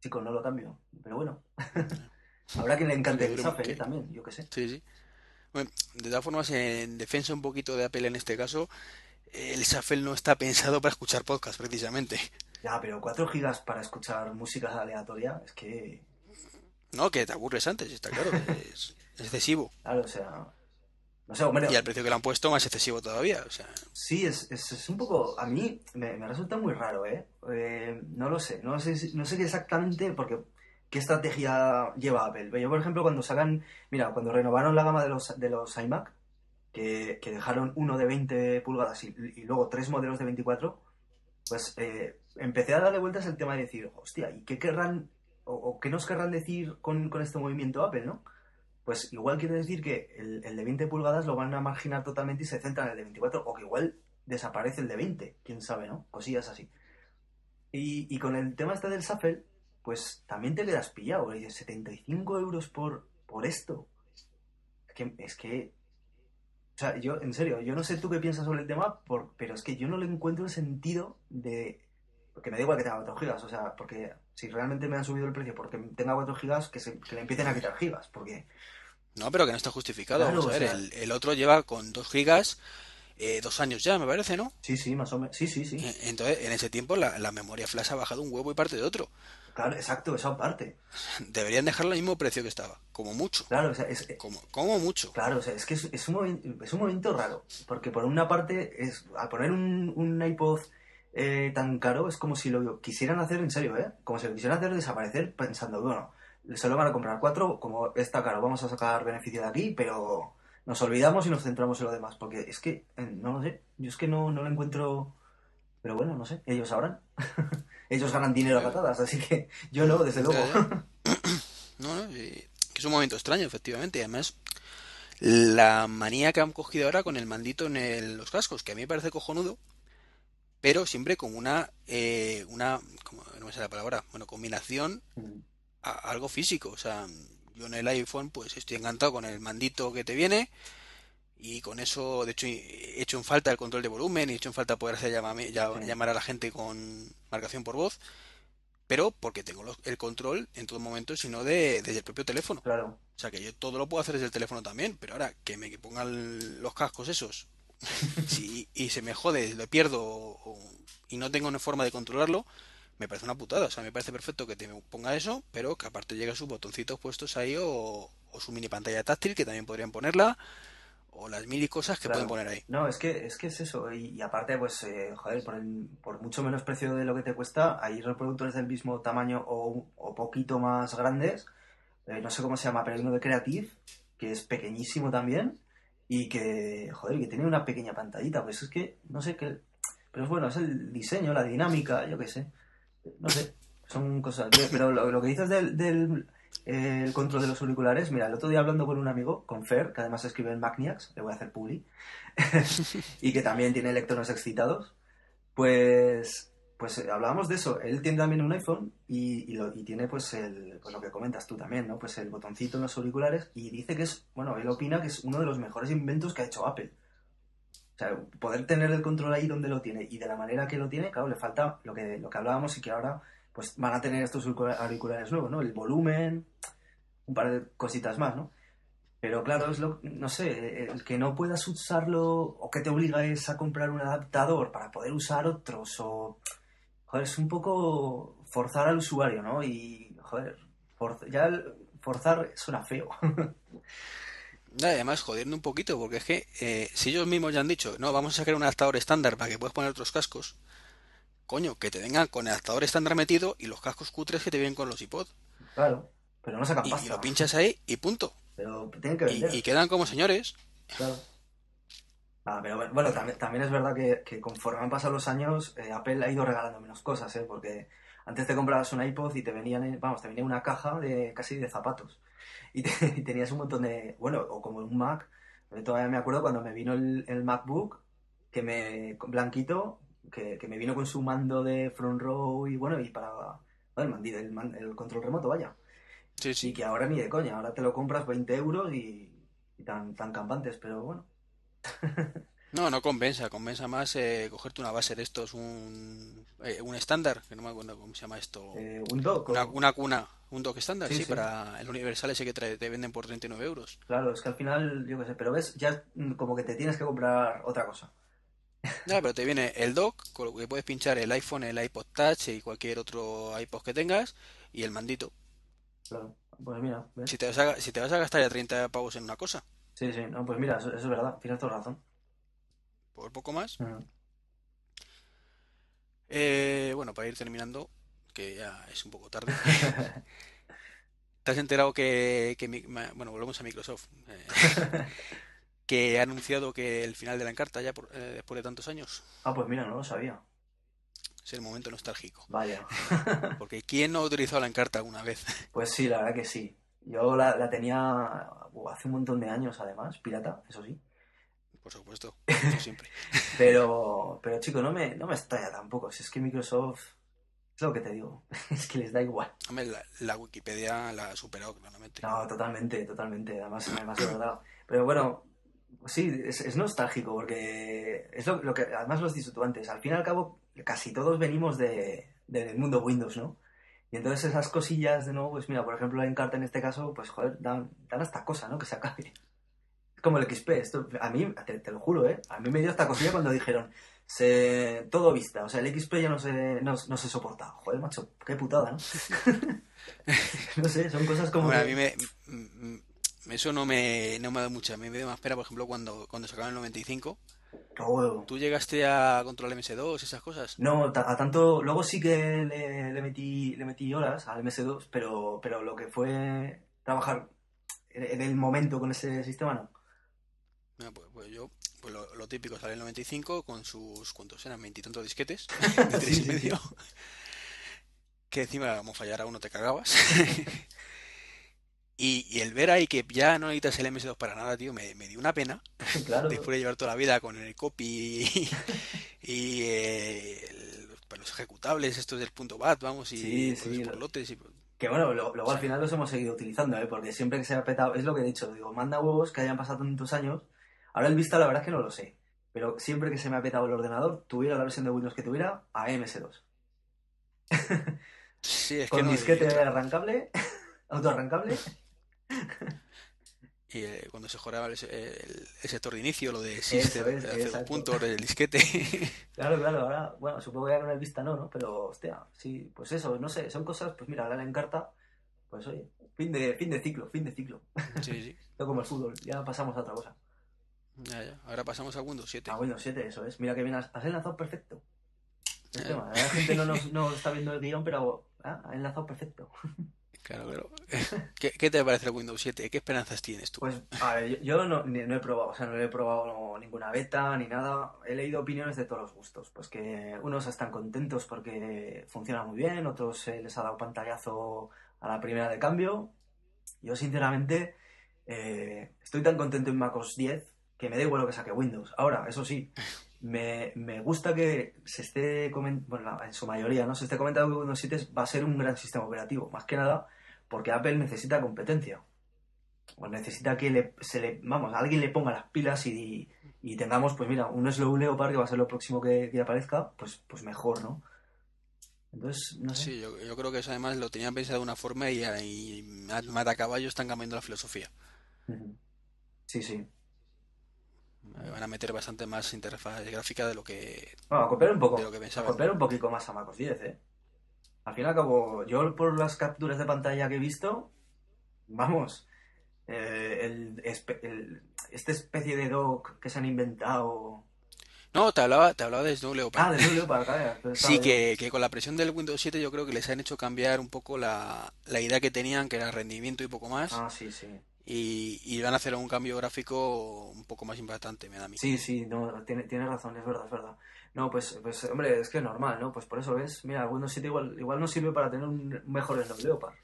Speaker 2: chicos, no lo cambio. Pero bueno. Habrá que le encante el Shuffle también, yo qué sé.
Speaker 1: Sí, sí. Bueno, de todas formas, en defensa un poquito de Apple en este caso, el Shuffle no está pensado para escuchar podcast, precisamente.
Speaker 2: Ya, pero 4 gigas para escuchar música aleatoria, es que...
Speaker 1: No, que te aburres antes, está claro, [laughs] es, excesivo.
Speaker 2: Claro, o sea... No
Speaker 1: sé, hombre, y al precio que le han puesto, más excesivo todavía, o sea...
Speaker 2: Sí, es, es, un poco... A mí me, resulta muy raro, ¿eh? ¿eh? No lo sé, no sé, no sé exactamente, porque ¿Qué estrategia lleva Apple? Yo, por ejemplo, cuando sacan, mira, cuando renovaron la gama de los, de los iMac, que, dejaron uno de 20 pulgadas y, luego tres modelos de 24, pues eh, empecé a darle vueltas el tema de decir, hostia, ¿y qué querrán, o, qué nos querrán decir con, este movimiento Apple, no? Pues igual quiere decir que el, de 20 pulgadas lo van a marginar totalmente y se centran en el de 24, o que igual desaparece el de 20, quién sabe, ¿no? Cosillas así. Y, y con el tema este del Shuffle, pues también te quedas pillado. Y 75 euros por, por esto. Es que, es que. O sea, yo, en serio, yo no sé tú qué piensas sobre el tema, por, pero es que yo no le encuentro el sentido de. Porque me da igual que tenga 4 gigas, o sea, porque si realmente me han subido el precio porque tenga 4 gigas, que, se, que le empiecen a quitar gigas, porque.
Speaker 1: No, pero que no está justificado. Vamos a ver, el, el, otro lleva con 2 gigas eh, dos años ya, me parece, ¿no?
Speaker 2: Sí, sí, más o menos. Sí, sí, sí.
Speaker 1: Eh, entonces, en ese tiempo la, la memoria flash ha bajado un huevo y parte de otro.
Speaker 2: Claro, exacto, esa parte.
Speaker 1: Deberían dejarlo al mismo precio que estaba, como mucho.
Speaker 2: Claro, o sea, es, eh,
Speaker 1: como, como mucho.
Speaker 2: Claro, o sea, es que es, un, es un momento raro, porque por una parte, es al poner un, un iPod eh, tan caro, es como si lo quisieran hacer en serio, ¿eh? Como si lo quisieran hacer desaparecer pensando, bueno, se lo van a comprar cuatro, como está caro, vamos a sacar beneficio de aquí, pero nos olvidamos y nos centramos en lo demás, porque es que, eh, no lo sé, yo es que no, no lo encuentro, pero bueno, no sé, ellos sabrán. [laughs] ellos ganan dinero a patadas, así que [laughs] yo no, desde luego. [laughs]
Speaker 1: no, no, que es un momento extraño, efectivamente, y además la manía que han cogido ahora con el mandito en los cascos, que a mí me parece cojonudo, pero siempre con una, eh, una, como, no me la palabra, bueno, combinación mm. a algo físico, o sea, yo en el iPhone pues estoy encantado con el mandito que te viene, y con eso, de hecho, he hecho en falta el control de volumen, he hecho en falta poder hacer llamar a la gente con marcación por voz, pero porque tengo el control en todo momento, sino de, desde el propio teléfono.
Speaker 2: Claro.
Speaker 1: O sea que yo todo lo puedo hacer desde el teléfono también, pero ahora que me pongan los cascos esos [laughs] y se me jode, lo pierdo y no tengo una forma de controlarlo, me parece una putada. O sea, me parece perfecto que te ponga eso, pero que aparte llegue sus botoncitos puestos ahí o, o su mini pantalla táctil, que también podrían ponerla o las mil y cosas que pueden poner ahí.
Speaker 2: No, es que es, que es eso. Y, aparte, pues, eh, joder, por, por, mucho menos precio de lo que te cuesta, hay reproductores del mismo tamaño o, o poquito más grandes eh, no sé cómo se llama, pero hay uno de Creative, que es pequeñísimo también, y que, joder, que tiene una pequeña pantallita, pues es que, no sé qué, pero es bueno, es el diseño, la dinámica, yo qué sé, no sé, son cosas, pero lo, que dices del, del el control de los auriculares, mira, el otro día hablando con un amigo, con Fer, que además escribe en Magniacs, le voy a hacer publi, [laughs] y que también tiene electrones excitados, pues pues eh, hablábamos de eso. Él tiene también un iPhone y, tiene pues, el, pues lo que comentas tú también, ¿no? Pues el botoncito en los auriculares y dice que es, bueno, él opina que es uno de los mejores inventos que ha hecho Apple. O sea, poder tener el control ahí donde lo tiene y de la manera que lo tiene, claro, le falta lo que, lo que hablábamos y que ahora pues van a tener estos auriculares nuevos, ¿no? El volumen, un par de cositas más, ¿no? Pero claro, es lo, no sé, el que no puedas usarlo o que te obliga es a comprar un adaptador para poder usar otros o joder, es un poco forzar al usuario, ¿no? Y, joder, ya forzar suena feo.
Speaker 1: Además, jodiendo un poquito, porque es que eh, si ellos mismos ya han dicho, no, vamos a sacar un adaptador estándar para que puedas poner otros cascos, coño, que te vengan con el adaptador estándar metido y los cascos cutres que te vienen con los iPod.
Speaker 2: Claro, pero no sacan
Speaker 1: pasta. Y lo pinchas ahí y punto.
Speaker 2: Pero tienen que vender.
Speaker 1: Y, y quedan como señores.
Speaker 2: Claro. Ah, pero bueno, también, también es verdad que, conforme han pasado los años, eh, Apple ha ido regalando menos cosas, ¿eh? Porque antes te comprabas un iPod y te venían, vamos, te venía una caja de casi de zapatos. [laughs] Y, tenías un montón de, bueno, o como un Mac. Todavía me acuerdo cuando me vino el, MacBook, que me, blanquito, que, me vino con su mando de front row y bueno, y para, el, el, control remoto, vaya.
Speaker 1: Sí, sí.
Speaker 2: Y que ahora ni de coña, ahora te lo compras 20 euros y, y tan, tan campantes, pero bueno. [laughs]
Speaker 1: No, no compensa, compensa más eh, cogerte una base de estos, un, eh, un estándar, que no me acuerdo cómo se llama esto.
Speaker 2: Eh, un dock.
Speaker 1: Una, cuna, un dock estándar, sí, para el universal ese que te venden por 39 euros.
Speaker 2: Claro, es que al final, yo qué sé, pero ves, ya como que te tienes que comprar otra cosa.
Speaker 1: Ya, pero te viene el dock, con lo que puedes pinchar el iPhone, el iPod Touch y cualquier otro iPod que tengas, y el mandito.
Speaker 2: Claro, pues mira.
Speaker 1: Si, te vas a, si te vas a gastar ya 30 pavos en una cosa.
Speaker 2: Sí, sí, no, pues mira, eso, es verdad, tienes toda razón.
Speaker 1: ¿Por poco más? Eh, bueno, para ir terminando, que ya es un poco tarde. [laughs] ¿Te has enterado que, bueno, volvemos a Microsoft, eh, [laughs] que ha anunciado que el final de la Encarta ya eh, después de tantos años?
Speaker 2: Ah, pues mira, no lo sabía.
Speaker 1: Es el momento nostálgico.
Speaker 2: Vaya. [laughs] [laughs]
Speaker 1: Porque ¿quién no ha utilizado la Encarta alguna vez? [laughs]
Speaker 2: Pues sí, la verdad que sí. Yo la, tenía uh, hace un montón de años, además, pirata, eso sí.
Speaker 1: Por supuesto, siempre.
Speaker 2: pero, pero chico, no me, no me estalla tampoco. Si es que Microsoft, es lo que te digo, es que les da igual.
Speaker 1: la, Wikipedia la ha superado claramente.
Speaker 2: No, totalmente, totalmente. Además, además de verdad. Pero bueno, sí, es, nostálgico porque es lo, que además lo has dicho tú antes. Al fin y al cabo, casi todos venimos de, del mundo Windows, ¿no? Y entonces esas cosillas de nuevo, pues mira, por ejemplo, en Carta en este caso, pues joder, dan, dan hasta cosa, ¿no? Que se acabe. Es como el XP, esto, a mí, te, lo juro, ¿eh? A mí me dio esta cosilla cuando dijeron, se, todo vista, o sea, el XP ya no se, no, se soporta. Joder, macho, qué putada, ¿no? [laughs] no sé, son cosas como...
Speaker 1: Bueno, a mí me, eso no me, no me da mucha, me da más pena, por ejemplo, cuando, cuando sacaron el 95 ¿Tú llegaste a controlar MS2, esas cosas?
Speaker 2: No, a tanto. Luego sí que le, metí, le metí horas al MS2, pero, pero lo que fue trabajar en el momento con ese sistema no.
Speaker 1: Ah, pues, pues, yo, pues lo, típico, sale el 95 con sus, ¿cuántos eran? Veintitantos disquetes, [laughs] y medio. Que encima, como fallara uno, te cagabas. [laughs] Y, el ver ahí que ya no necesitas el MS2 para nada, tío, me, dio una pena.
Speaker 2: Claro. [laughs]
Speaker 1: Después de llevar toda la vida con el copy y, [laughs] eh, pues los ejecutables, estos del punto .bat, vamos, y los lotes. Y...
Speaker 2: Que bueno, luego, al final los hemos seguido utilizando, ¿eh? porque siempre que se ha petado, es lo que he dicho, digo, manda huevos que hayan pasado tantos años. Ahora el Vista la verdad es que no lo sé, pero siempre que se me ha petado el ordenador, tuviera la versión de Windows que tuviera, a MS2.
Speaker 1: Sí, es [laughs]
Speaker 2: Con
Speaker 1: que no
Speaker 2: disquete arrancable, autoarrancable. [laughs]
Speaker 1: Y eh, cuando se jugaba el, sector de inicio, lo de System, hacer puntos del disquete. [laughs]
Speaker 2: Claro, claro, ahora, bueno, supongo que ya con el vista no, ¿no? Pero, hostia, sí, pues eso, no sé, son cosas, pues mira, ahora en carta, pues oye, fin de, fin de ciclo, fin de ciclo.
Speaker 1: Sí, sí. [laughs]
Speaker 2: no como el fútbol, ya pasamos a otra cosa.
Speaker 1: Ya, ya, ahora pasamos a Windows 7.
Speaker 2: A Windows 7, eso es. Mira que bien, has, enlazado perfecto. La gente no, no está viendo el guion, pero ah, ha enlazado perfecto.
Speaker 1: Claro, claro. [laughs] ¿Qué, te parece el Windows 7? ¿Qué esperanzas tienes tú?
Speaker 2: Pues, a ver, yo, no, no he probado, o sea, no he probado ninguna beta ni nada. He leído opiniones de todos los gustos. Pues que unos están contentos porque funciona muy bien, otros eh, les ha dado pantallazo a la primera de cambio. Yo, sinceramente, eh, estoy tan contento en macOS 10 que me da igual lo que saque Windows. Ahora, eso sí, me, me gusta que se esté comentando, bueno, en su mayoría, ¿no? Se esté comentando que Windows 7 va a ser un gran sistema operativo, más que nada porque Apple necesita competencia. O necesita que le, se le, vamos, alguien le ponga las pilas y, y tengamos, pues mira, un Slow Leopard que va a ser lo próximo que, que aparezca, pues, pues mejor, ¿no? Entonces, no sé.
Speaker 1: Sí, yo, yo creo que eso además lo tenían pensado de una forma y, y Matacaballo están cambiando la filosofía.
Speaker 2: Sí, sí.
Speaker 1: Eh, Van a meter bastante más interfaz gráfica de lo que
Speaker 2: Bueno, a copiar un poco,
Speaker 1: de lo que
Speaker 2: a
Speaker 1: pensaban.
Speaker 2: copiar un poquito más a MacOS 10, ¿eh? Al fin y al cabo, yo por las capturas de pantalla que he visto, vamos, eh, el, esta especie de dock que se han inventado...
Speaker 1: No, te hablaba, te hablaba de Snow Leopard.
Speaker 2: Ah, de Snow Leopard, claro, [laughs]
Speaker 1: Sí, que, que con la presión del Windows 7 yo creo que les han hecho cambiar un poco la, la idea que tenían, que era rendimiento y poco más,
Speaker 2: Ah, sí, sí.
Speaker 1: Y, y van a hacer un cambio gráfico un poco más impactante, me da a mí.
Speaker 2: Sí, sí, no, tiene, tienes razón, es verdad, es verdad. No, pues, pues, hombre, es que es normal, ¿no? Pues por eso ves, mira, Windows 7 igual, igual no sirve para tener un mejor Snow Leopard.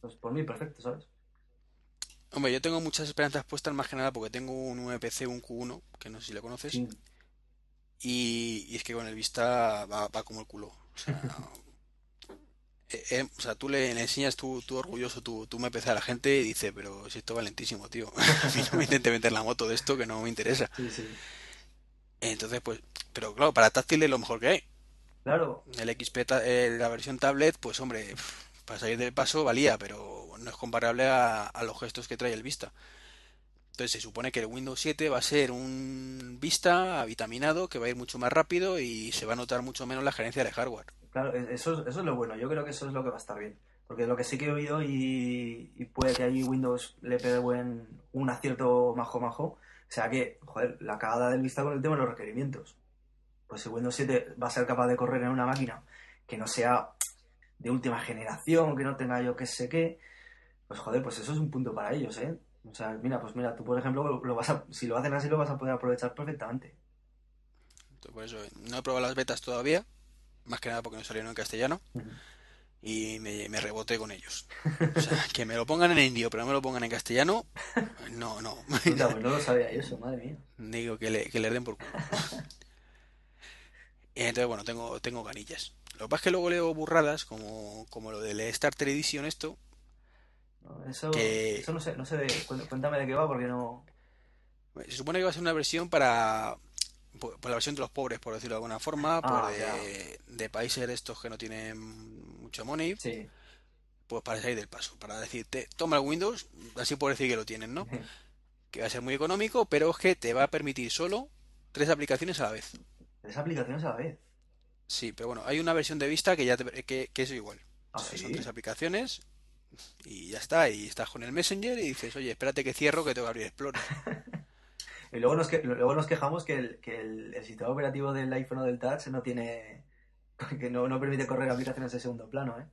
Speaker 2: Pues por mí, perfecto, ¿sabes?
Speaker 1: Hombre, yo tengo muchas esperanzas puestas más que nada porque tengo un VPC, un Q1, que no sé si lo conoces,
Speaker 2: Sí.
Speaker 1: y, y es que con el Vista va, va como el culo. O sea, [laughs] eh, eh, o sea, tú le, le enseñas tú, tú orgulloso tu, tu MPC a la gente y dice, pero si esto es valentísimo, tío. A mí no me intente meter la moto de esto que no me interesa.
Speaker 2: Sí, sí.
Speaker 1: Entonces, pues, pero claro, para táctil es lo mejor que hay.
Speaker 2: Claro,
Speaker 1: El XP, eh, la versión tablet, pues hombre, para salir del paso valía, pero no es comparable a, a los gestos que trae el Vista. Entonces se supone que el Windows 7 va a ser un Vista vitaminado que va a ir mucho más rápido y se va a notar mucho menos la gerencia de hardware.
Speaker 2: Claro, e- eso, es- lo bueno. Yo creo que eso es lo que va a estar bien. Porque lo que sí que he oído y, puede que ahí Windows le pegue buen, un acierto majo majo, o sea que, joder, la cagada del Vista con el tema de los requerimientos. Pues si Windows 7 va a ser capaz de correr en una máquina que no sea de última generación, que no tenga yo qué sé qué, pues joder, pues eso es un punto para ellos, ¿eh? O sea, mira, pues mira, tú por ejemplo, lo, vas a, si lo hacen así lo vas a poder aprovechar perfectamente.
Speaker 1: Por eso eh, no he probado las betas todavía, más que nada porque no salieron en castellano y me, me reboté con ellos. O sea, que me lo pongan en indio, pero no me lo pongan en castellano, no, no.
Speaker 2: Puta, pues no lo sabía yo eso, madre mía.
Speaker 1: Digo que le, que le den por culo. Y entonces, bueno, tengo, tengo ganillas. Lo que pasa es que luego leo burradas, como, como lo del Starter Edition esto,
Speaker 2: No, Eso,
Speaker 1: que
Speaker 2: eso no sé, no sé, de- cué- cuéntame de qué va porque no...
Speaker 1: se supone que va a ser una versión para, por, por la versión de los pobres, por decirlo de alguna forma, por
Speaker 2: Ah,
Speaker 1: de, de países estos que no tienen mucho money,
Speaker 2: Sí.
Speaker 1: pues para salir del paso, para decirte, toma el Windows, así por decir que lo tienen, ¿no? Que va a ser muy económico, pero es que te va a permitir solo tres aplicaciones a la vez.
Speaker 2: Tres aplicaciones a la vez.
Speaker 1: Sí, pero bueno, hay una versión de vista que ya te- que, que es igual.
Speaker 2: ¿Ah,
Speaker 1: O sea, son tres aplicaciones y ya está. Y estás con el Messenger y dices, oye, espérate que cierro que tengo que abrir Explorer. [laughs]
Speaker 2: Y luego nos, que, luego nos quejamos que, el, que el, el sistema operativo del iPhone o del Touch no tiene... [laughs] que no, no permite correr aplicaciones de segundo plano, ¿eh?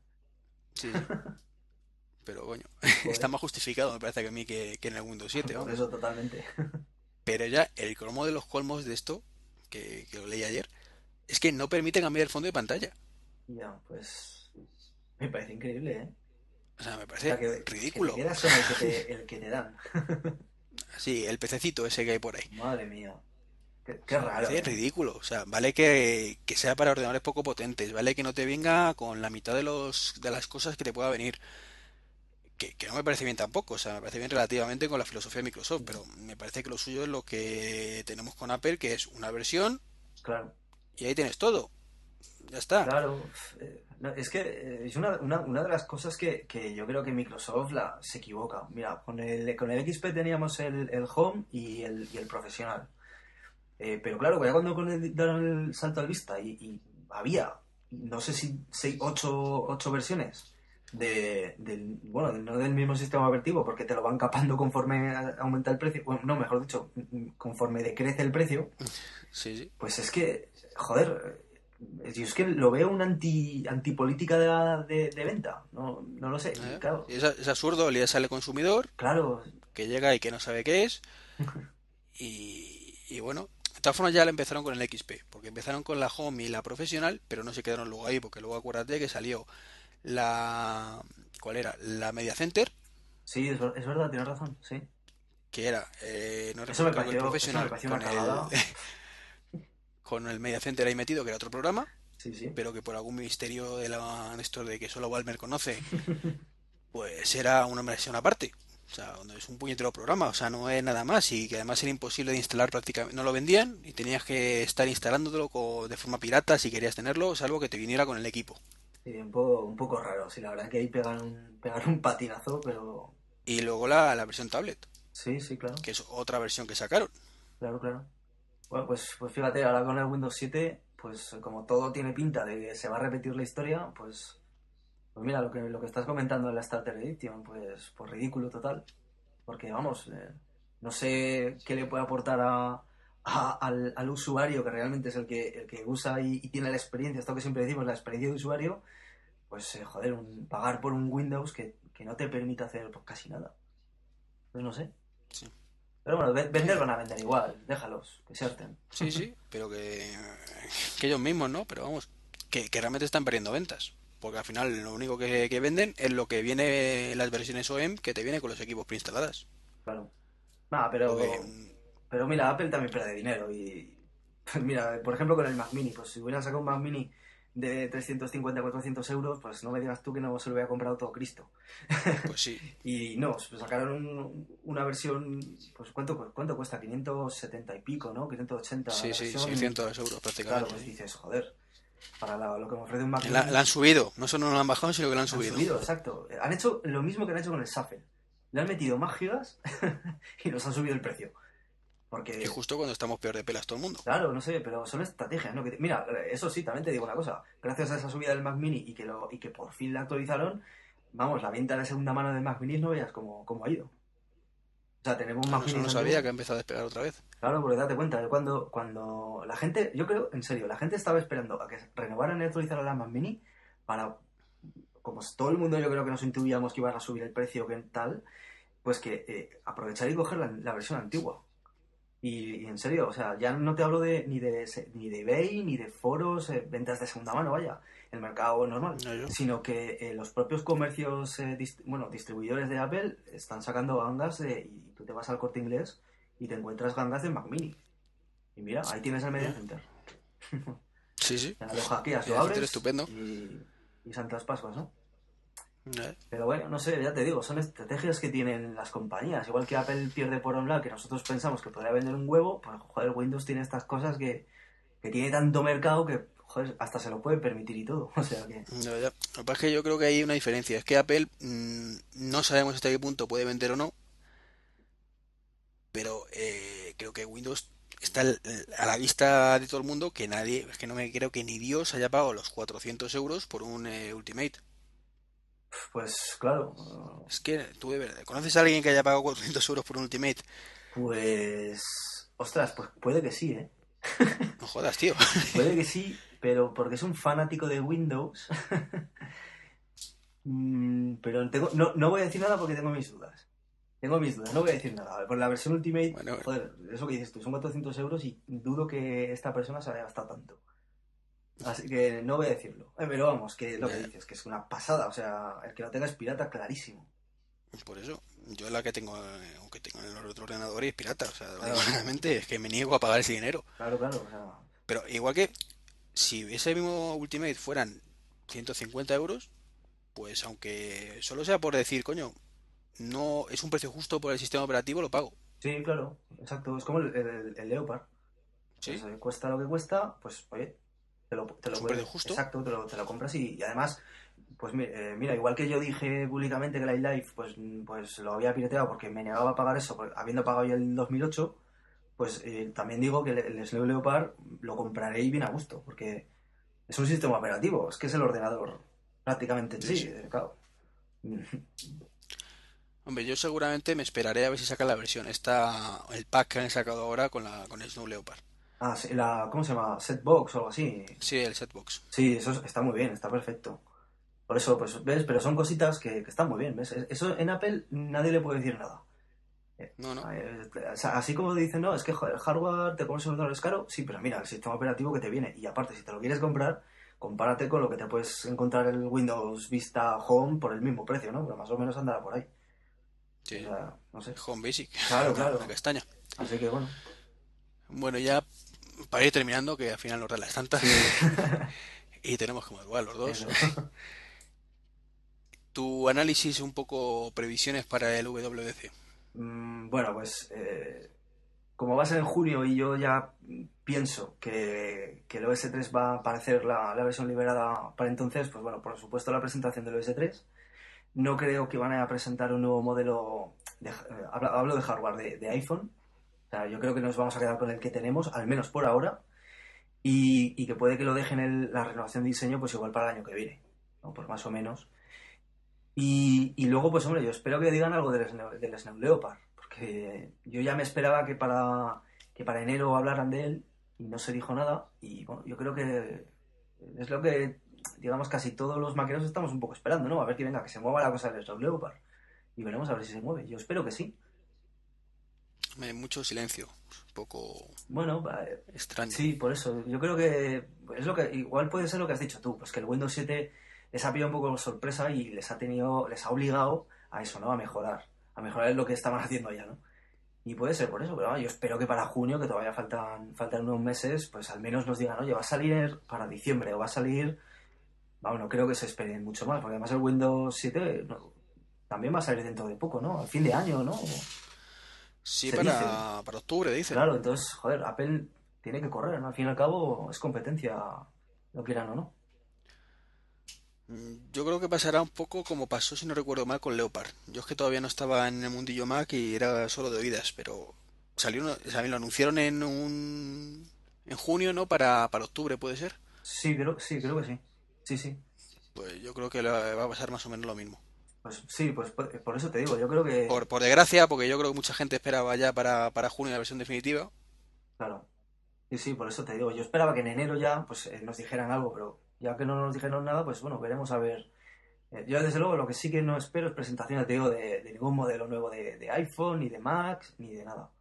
Speaker 1: Sí. [laughs] Pero
Speaker 2: Joder.
Speaker 1: está más justificado, me parece que a mí que, que en el Windows 7,
Speaker 2: Por eso totalmente. [laughs]
Speaker 1: Pero ya el cromo de los colmos de esto, que, que lo leí ayer, es que no permite cambiar el fondo de pantalla.
Speaker 2: Ya, pues... Me parece increíble, ¿eh?
Speaker 1: O sea, me
Speaker 2: O
Speaker 1: parece
Speaker 2: sea, que,
Speaker 1: ridículo.
Speaker 2: que te quedas con el que te, el que te dan.
Speaker 1: Sí, el pececito ese que hay por ahí.
Speaker 2: Madre mía. Qué, raro.
Speaker 1: parece
Speaker 2: ¿eh?
Speaker 1: ridículo. O sea, vale que, que sea para ordenadores poco potentes, vale que no te venga con la mitad de los de las cosas que te pueda venir. Que, que no me parece bien tampoco, o sea, me parece bien relativamente con la filosofía de Microsoft, pero me parece que lo suyo es lo que tenemos con Apple, que es una versión
Speaker 2: Claro.
Speaker 1: y ahí tienes todo. Ya está.
Speaker 2: Claro, eh, no, es que eh, es una, una, una de las cosas que, que yo creo que Microsoft la, se equivoca. Mira, con el, con el XP teníamos el, el Home y el, y el Profesional. Eh, pero claro, ya cuando con el, dieron el salto al Vista y, y había, no sé si seis, ocho, ocho versiones de, del, bueno, no del mismo sistema operativo, porque te lo van capando conforme aumenta el precio, bueno, no, mejor dicho, conforme decrece el precio,
Speaker 1: Sí, sí.
Speaker 2: pues es que, joder, Yo es que lo veo una anti, antipolítica de, la- de, de venta. No, no lo sé.
Speaker 1: ¿eh?
Speaker 2: Claro.
Speaker 1: Es, es absurdo, le sale consumidor
Speaker 2: Claro.
Speaker 1: que llega y que no sabe qué es. [laughs] Y, y bueno, de todas formas ya la empezaron con el XP, porque empezaron con la Home y la profesional, pero no se quedaron luego ahí, porque luego acuérdate que salió la... ¿Cuál era? La Media Center,
Speaker 2: Sí, es, ver- es verdad, tienes razón. Sí.
Speaker 1: que era, eh, no
Speaker 2: Eso me
Speaker 1: recuerdo el profesional, con el, [laughs] con el Media Center ahí metido, que era otro programa,
Speaker 2: Sí, sí.
Speaker 1: pero que por algún misterio de la esto de que solo Walmer conoce, [laughs] pues era una versión aparte. O sea, donde es un puñetero programa, o sea, no es nada más y que además era imposible de instalar prácticamente, no lo vendían y tenías que estar instalándolo co- de forma pirata si querías tenerlo, salvo que te viniera con el equipo.
Speaker 2: Sí, un poco, un poco raro. Sí, la verdad que ahí pegan un, pegan un patinazo, pero.
Speaker 1: Y luego la, la versión tablet,
Speaker 2: Sí, sí, claro.
Speaker 1: que es otra versión que sacaron.
Speaker 2: Claro, claro. Bueno, pues, pues fíjate, ahora con el Windows 7, pues como todo tiene pinta de que se va a repetir la historia, pues, pues mira, lo que, lo que estás comentando en la Starter Edition, pues, pues ridículo total. Porque vamos, eh, no sé qué le puede aportar a, a- al, al usuario, que realmente es el que, el que usa y, tiene la experiencia, esto que siempre decimos, la experiencia de usuario, pues eh, joder, un- pagar por un Windows que, que no te permite hacer pues, casi nada. Pues no sé.
Speaker 1: Sí.
Speaker 2: Pero bueno, ve- vender van a vender igual, déjalos, que se harten.
Speaker 1: Sí, sí, pero que, [laughs] que ellos mismos, ¿no? Pero vamos, que, que realmente están perdiendo ventas. Porque al final lo único que, que venden es lo que viene en las versiones OEM que te viene con los equipos preinstaladas.
Speaker 2: Claro. Nada, pero,
Speaker 1: Porque,
Speaker 2: pero mira, Apple también pierde dinero y [laughs] mira, por ejemplo con el Mac Mini, pues si hubieran sacado un Mac Mini de 350 400 euros, pues no me digas tú que no se lo hubiera comprado todo Cristo. [laughs]
Speaker 1: pues sí,
Speaker 2: Y no, pues sacaron un- una versión, pues ¿cuánto, cuánto cuesta? 570 y pico, ¿no? 580
Speaker 1: sí, sí,
Speaker 2: versión.
Speaker 1: 600 euros
Speaker 2: Claro,
Speaker 1: prácticamente.
Speaker 2: pues dices, joder, para la- lo que me ofrece un Mac
Speaker 1: La, han subido, no solo no la han bajado, sino que la han
Speaker 2: Han
Speaker 1: subido.
Speaker 2: subido, exacto. Han hecho lo mismo que han hecho con el Shuffle. Le han metido más gigas [laughs] y nos han subido el precio. Porque,
Speaker 1: Y justo cuando estamos peor de pelas todo el mundo.
Speaker 2: claro, no sé, pero son estrategias, ¿no? Que te- Mira, eso sí, también te digo una cosa. Gracias a esa subida del Mac Mini y que, lo, y que por fin la actualizaron, vamos, la venta de segunda mano del Mac Mini no veas cómo, cómo ha ido. O sea, tenemos un Mac
Speaker 1: Eso
Speaker 2: Mini
Speaker 1: no sabía que ha empezado a despegar otra vez.
Speaker 2: Claro, porque date cuenta, cuando, cuando la gente, yo creo, en serio, la gente estaba esperando a que renovaran y actualizaran la Mac Mini para, como todo el mundo yo creo que nos intuíamos que iban a subir el precio, que tal, pues que eh, aprovechar y coger la, la versión antigua. Y, y en serio, o sea, ya no te hablo de ni de ni de eBay, ni de foros, eh, ventas de segunda mano, vaya, el mercado normal,
Speaker 1: No,
Speaker 2: sino que eh, los propios comercios, eh, dist- bueno, distribuidores de Apple están sacando gangas de, y tú te vas al corte inglés y te encuentras gangas del Mac Mini. Y mira, ahí tienes el Media Center.
Speaker 1: Sí, sí. [laughs]
Speaker 2: Lo hackeas, lo abres
Speaker 1: estupendo.
Speaker 2: y, y Santas Pascuas, ¿no?
Speaker 1: Eh,
Speaker 2: Pero bueno, no sé, ya te digo, son estrategias que tienen las compañías. Igual que Apple pierde por un lado, que nosotros pensamos que podría vender un huevo, pues joder, Windows tiene estas cosas que, que tiene tanto mercado que, joder, hasta se lo puede permitir y todo. [laughs] O sea que,
Speaker 1: no, ya. Lo que pasa es que yo creo que hay una diferencia. Es que Apple mm, no sabemos hasta qué punto puede vender o no. Pero eh, creo que Windows está a la vista de todo el mundo que nadie, es que no me creo que ni Dios haya pagado los 400 euros por un eh, Ultimate.
Speaker 2: Pues claro,
Speaker 1: Es que tú ¿conoces a alguien que haya pagado 400 euros por un Ultimate?
Speaker 2: pues, ostras, pues puede que sí, ¿eh? [laughs]
Speaker 1: No jodas, tío.
Speaker 2: Puede que [laughs] sí, pero porque es un fanático de Windows. [laughs] Mm, pero tengo, no, no voy a decir nada porque tengo mis dudas. Tengo mis dudas, no voy a decir nada. Por la versión Ultimate,
Speaker 1: Bueno,
Speaker 2: joder, eso que dices tú, son 400 euros y dudo que esta persona se haya gastado tanto. Así que no voy a decirlo. Eh, pero vamos, que lo que dices, que es una pasada. O sea, el que lo tenga es pirata, clarísimo.
Speaker 1: Por eso, yo la que tengo, eh, aunque tengo en el otro ordenador y es pirata, o sea,
Speaker 2: Claro.
Speaker 1: claramente, es que me niego a pagar ese dinero.
Speaker 2: Claro, claro. O sea,
Speaker 1: Pero igual que si ese mismo Ultimate fueran 150 euros, pues aunque solo sea por decir, coño, no es un precio justo por el sistema operativo, lo pago.
Speaker 2: sí, claro, exacto. Es como el, el- el Leopard.
Speaker 1: ¿Sí?
Speaker 2: Pues, eh, cuesta lo que cuesta, pues oye, te lo, te lo
Speaker 1: Es un
Speaker 2: puedes-
Speaker 1: precio justo.
Speaker 2: Exacto, te lo, te lo compras y, y además, pues eh, mira, igual que yo dije públicamente que la iLife pues, pues lo había pirateado porque me negaba a pagar eso, habiendo pagado ya el 2008, pues eh, también digo que el, el Snow Leopard lo compraré y bien a gusto, porque es un sistema operativo, es que es el ordenador prácticamente en
Speaker 1: Sí,
Speaker 2: sí,
Speaker 1: sí.
Speaker 2: eh, claro. [laughs]
Speaker 1: Hombre, yo seguramente me esperaré a ver si sacan la versión, esta, el pack que han sacado ahora con la con el Snow Leopard.
Speaker 2: Ah, sí, la, ¿cómo se llama? Setbox o algo así.
Speaker 1: Sí, el setbox.
Speaker 2: Sí, eso está muy bien, está perfecto. Por eso, pues, ¿ves? Pero son cositas que, que están muy bien, ¿ves? Eso en Apple nadie le puede decir nada.
Speaker 1: No, no.
Speaker 2: Eh, o sea, así como dicen, no, es que el hardware te pones un ordenador es caro, sí, pero mira, el sistema operativo que te viene. Y aparte, si te lo quieres comprar, compárate con lo que te puedes encontrar en el Windows Vista Home por el mismo precio, ¿no? Pero más o menos andará por ahí.
Speaker 1: Sí.
Speaker 2: O sea, no sé.
Speaker 1: Home Basic.
Speaker 2: Claro, claro. [laughs]
Speaker 1: La castaña.
Speaker 2: Así que bueno.
Speaker 1: Bueno, ya para ir terminando, que al final nos da las tantas.
Speaker 2: Sí. [laughs]
Speaker 1: Y tenemos que madrugar los dos. [laughs] Tu análisis, un poco previsiones para el WWDC.
Speaker 2: Mm, Bueno, pues eh, como va a ser en junio y yo ya pienso que, que el OS 3 va a aparecer la, la versión liberada para entonces, pues bueno, por supuesto la presentación del OS 3. No creo que van a presentar un nuevo modelo, de, eh, hablo, hablo de hardware, de, de iPhone. Yo creo que nos vamos a quedar con el que tenemos, al menos por ahora, y, que puede que lo dejen la renovación de diseño pues igual para el año que viene, ¿no? Pues más o menos. Y, y luego, pues hombre, yo espero que digan algo del Snow, del Snow Leopard, porque yo ya me esperaba que para, que para enero hablaran de él y no se dijo nada. Y bueno, yo creo que es lo que, digamos, casi todos los maqueros estamos un poco esperando, ¿no? A ver que venga, que se mueva la cosa del Snow Leopard. Y veremos a ver si se mueve. Yo espero que sí.
Speaker 1: Eh, Mucho silencio, un poco
Speaker 2: Bueno, eh,
Speaker 1: extraño.
Speaker 2: Sí, por eso. Yo creo que es lo que igual puede ser lo que has dicho tú, pues que el Windows 7 les ha pillado un poco por sorpresa y les ha tenido, les ha obligado a eso, ¿no? A mejorar, a mejorar lo que estaban haciendo ya, ¿no? Y puede ser por eso, pero bueno, yo espero que para junio, que todavía faltan, faltan unos meses, pues al menos nos digan, oye, va a salir para diciembre o va a salir. Vamos, no creo que se esperen mucho más, porque además el Windows 7 no, también va a salir dentro de poco, ¿no? Al fin de año, ¿no?
Speaker 1: Sí,
Speaker 2: Se
Speaker 1: para,
Speaker 2: dice.
Speaker 1: para octubre, dicen.
Speaker 2: Claro, entonces, joder, Apple tiene que correr, ¿no? Al fin y al cabo es competencia, lo quieran o no.
Speaker 1: Mm, Yo creo que pasará un poco como pasó, si no recuerdo mal, con Leopard. Yo es que todavía no estaba en el mundillo Mac y era solo de oídas, pero salió, sea, lo anunciaron en un en junio, ¿no? Para, para octubre, puede ser.
Speaker 2: Sí, creo, sí, creo que sí. Sí, sí.
Speaker 1: Pues yo creo que va a pasar más o menos lo mismo.
Speaker 2: Pues sí, pues por, por eso te digo, yo creo que,
Speaker 1: Por, por desgracia, porque yo creo que mucha gente esperaba ya para, para junio la versión definitiva.
Speaker 2: claro. Sí, sí, por eso te digo. Yo esperaba que en enero ya pues eh, nos dijeran algo, pero ya que no nos dijeron nada, pues bueno, veremos a ver. Eh, yo desde luego lo que sí que no espero es presentaciones, te digo, de, de ningún modelo nuevo de, de iPhone, ni de Mac, ni de nada.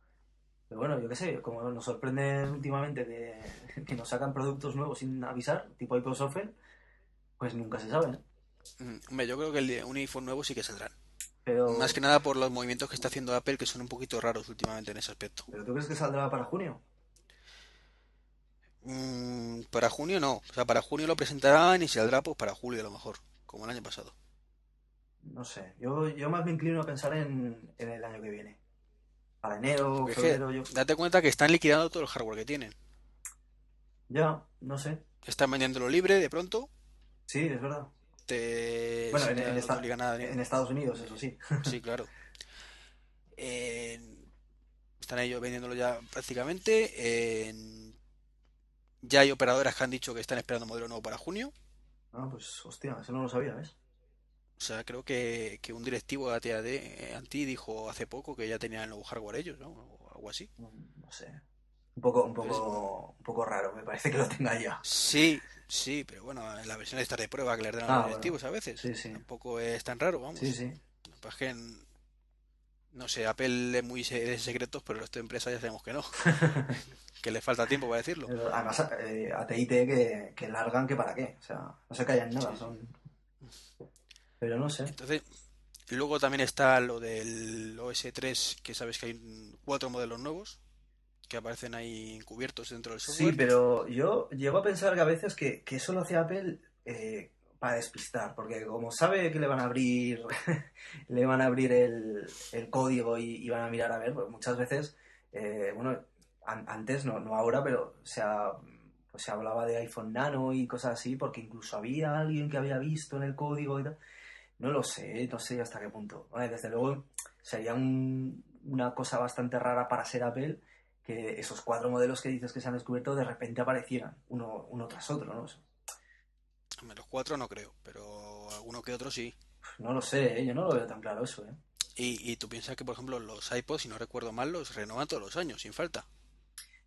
Speaker 2: Pero bueno, yo qué sé, como nos sorprende últimamente que, [laughs] que nos sacan productos nuevos sin avisar, tipo iPod Shuffle, pues nunca se sabe, ¿no?
Speaker 1: Mm, Hombre, yo creo que el un iPhone nuevo sí que saldrán.
Speaker 2: Pero,
Speaker 1: Más que nada por los movimientos que está haciendo Apple, que son un poquito raros últimamente en ese aspecto.
Speaker 2: ¿pero tú crees que saldrá para junio?
Speaker 1: Mm, para junio no. O sea, para junio lo presentarán y saldrá pues para julio a lo mejor, como el año pasado.
Speaker 2: No sé, yo, yo más me inclino a pensar en, en el año que viene. Para enero,
Speaker 1: Porque
Speaker 2: febrero, yo...
Speaker 1: date cuenta que están liquidando todo el hardware que tienen.
Speaker 2: Ya, no sé.
Speaker 1: Están vendiéndolo libre de pronto.
Speaker 2: Sí, es verdad.
Speaker 1: Te,
Speaker 2: Bueno, en,
Speaker 1: te-
Speaker 2: en
Speaker 1: no
Speaker 2: esta-
Speaker 1: nada
Speaker 2: en Estados Unidos, eso sí. [laughs]
Speaker 1: Sí, claro. Eh, están ellos vendiéndolo ya prácticamente. Eh, ya hay operadoras que han dicho que están esperando modelo nuevo para junio.
Speaker 2: Ah, pues hostia, eso no lo sabía, ¿ves?
Speaker 1: O sea, creo que, que un directivo de AT&T eh, Anti dijo hace poco que ya tenían el nuevo hardware ellos, ¿no? O algo así.
Speaker 2: Mm, No sé. Un poco, un poco, un poco raro, me parece que lo tenga ya.
Speaker 1: Sí, sí, pero bueno, en la versión esta de prueba que les dan a
Speaker 2: Ah,
Speaker 1: los
Speaker 2: bueno.
Speaker 1: directivos a veces.
Speaker 2: Sí, sí.
Speaker 1: Tampoco es tan raro, vamos.
Speaker 2: Sí, sí.
Speaker 1: Pues que, no sé, Apple es muy de secretos, pero de empresas ya sabemos que no. [laughs] Que le falta tiempo para decirlo.
Speaker 2: Pero Además, eh, AT&T que, que largan que para qué. O sea, no se callan nada, son... Pero no sé.
Speaker 1: Entonces, luego también está lo del OS 3, que sabes que hay cuatro modelos nuevos que aparecen ahí encubiertos dentro del
Speaker 2: Sí,
Speaker 1: software.
Speaker 2: pero yo llego a pensar que a veces que, que eso lo hace Apple eh, para despistar, porque como sabe que le van a abrir, [laughs] le van a abrir el, el código y, y van a mirar a ver, pues muchas veces, eh, bueno, an- antes, no, no ahora, pero se, ha- pues se hablaba de iPhone Nano y cosas así, porque incluso había alguien que había visto en el código y tal. No lo sé, no sé hasta qué punto. Bueno, desde luego sería un- una cosa bastante rara para ser Apple que esos cuatro modelos que dices que se han descubierto de repente aparecieran uno, uno tras otro, ¿no?
Speaker 1: Hombre, Los cuatro no creo, pero alguno que otro sí.
Speaker 2: No lo sé, ¿eh? yo no lo veo tan claro eso, ¿eh?
Speaker 1: Y, y tú piensas que, por ejemplo, los iPods, si no recuerdo mal, los renovan todos los años, sin falta.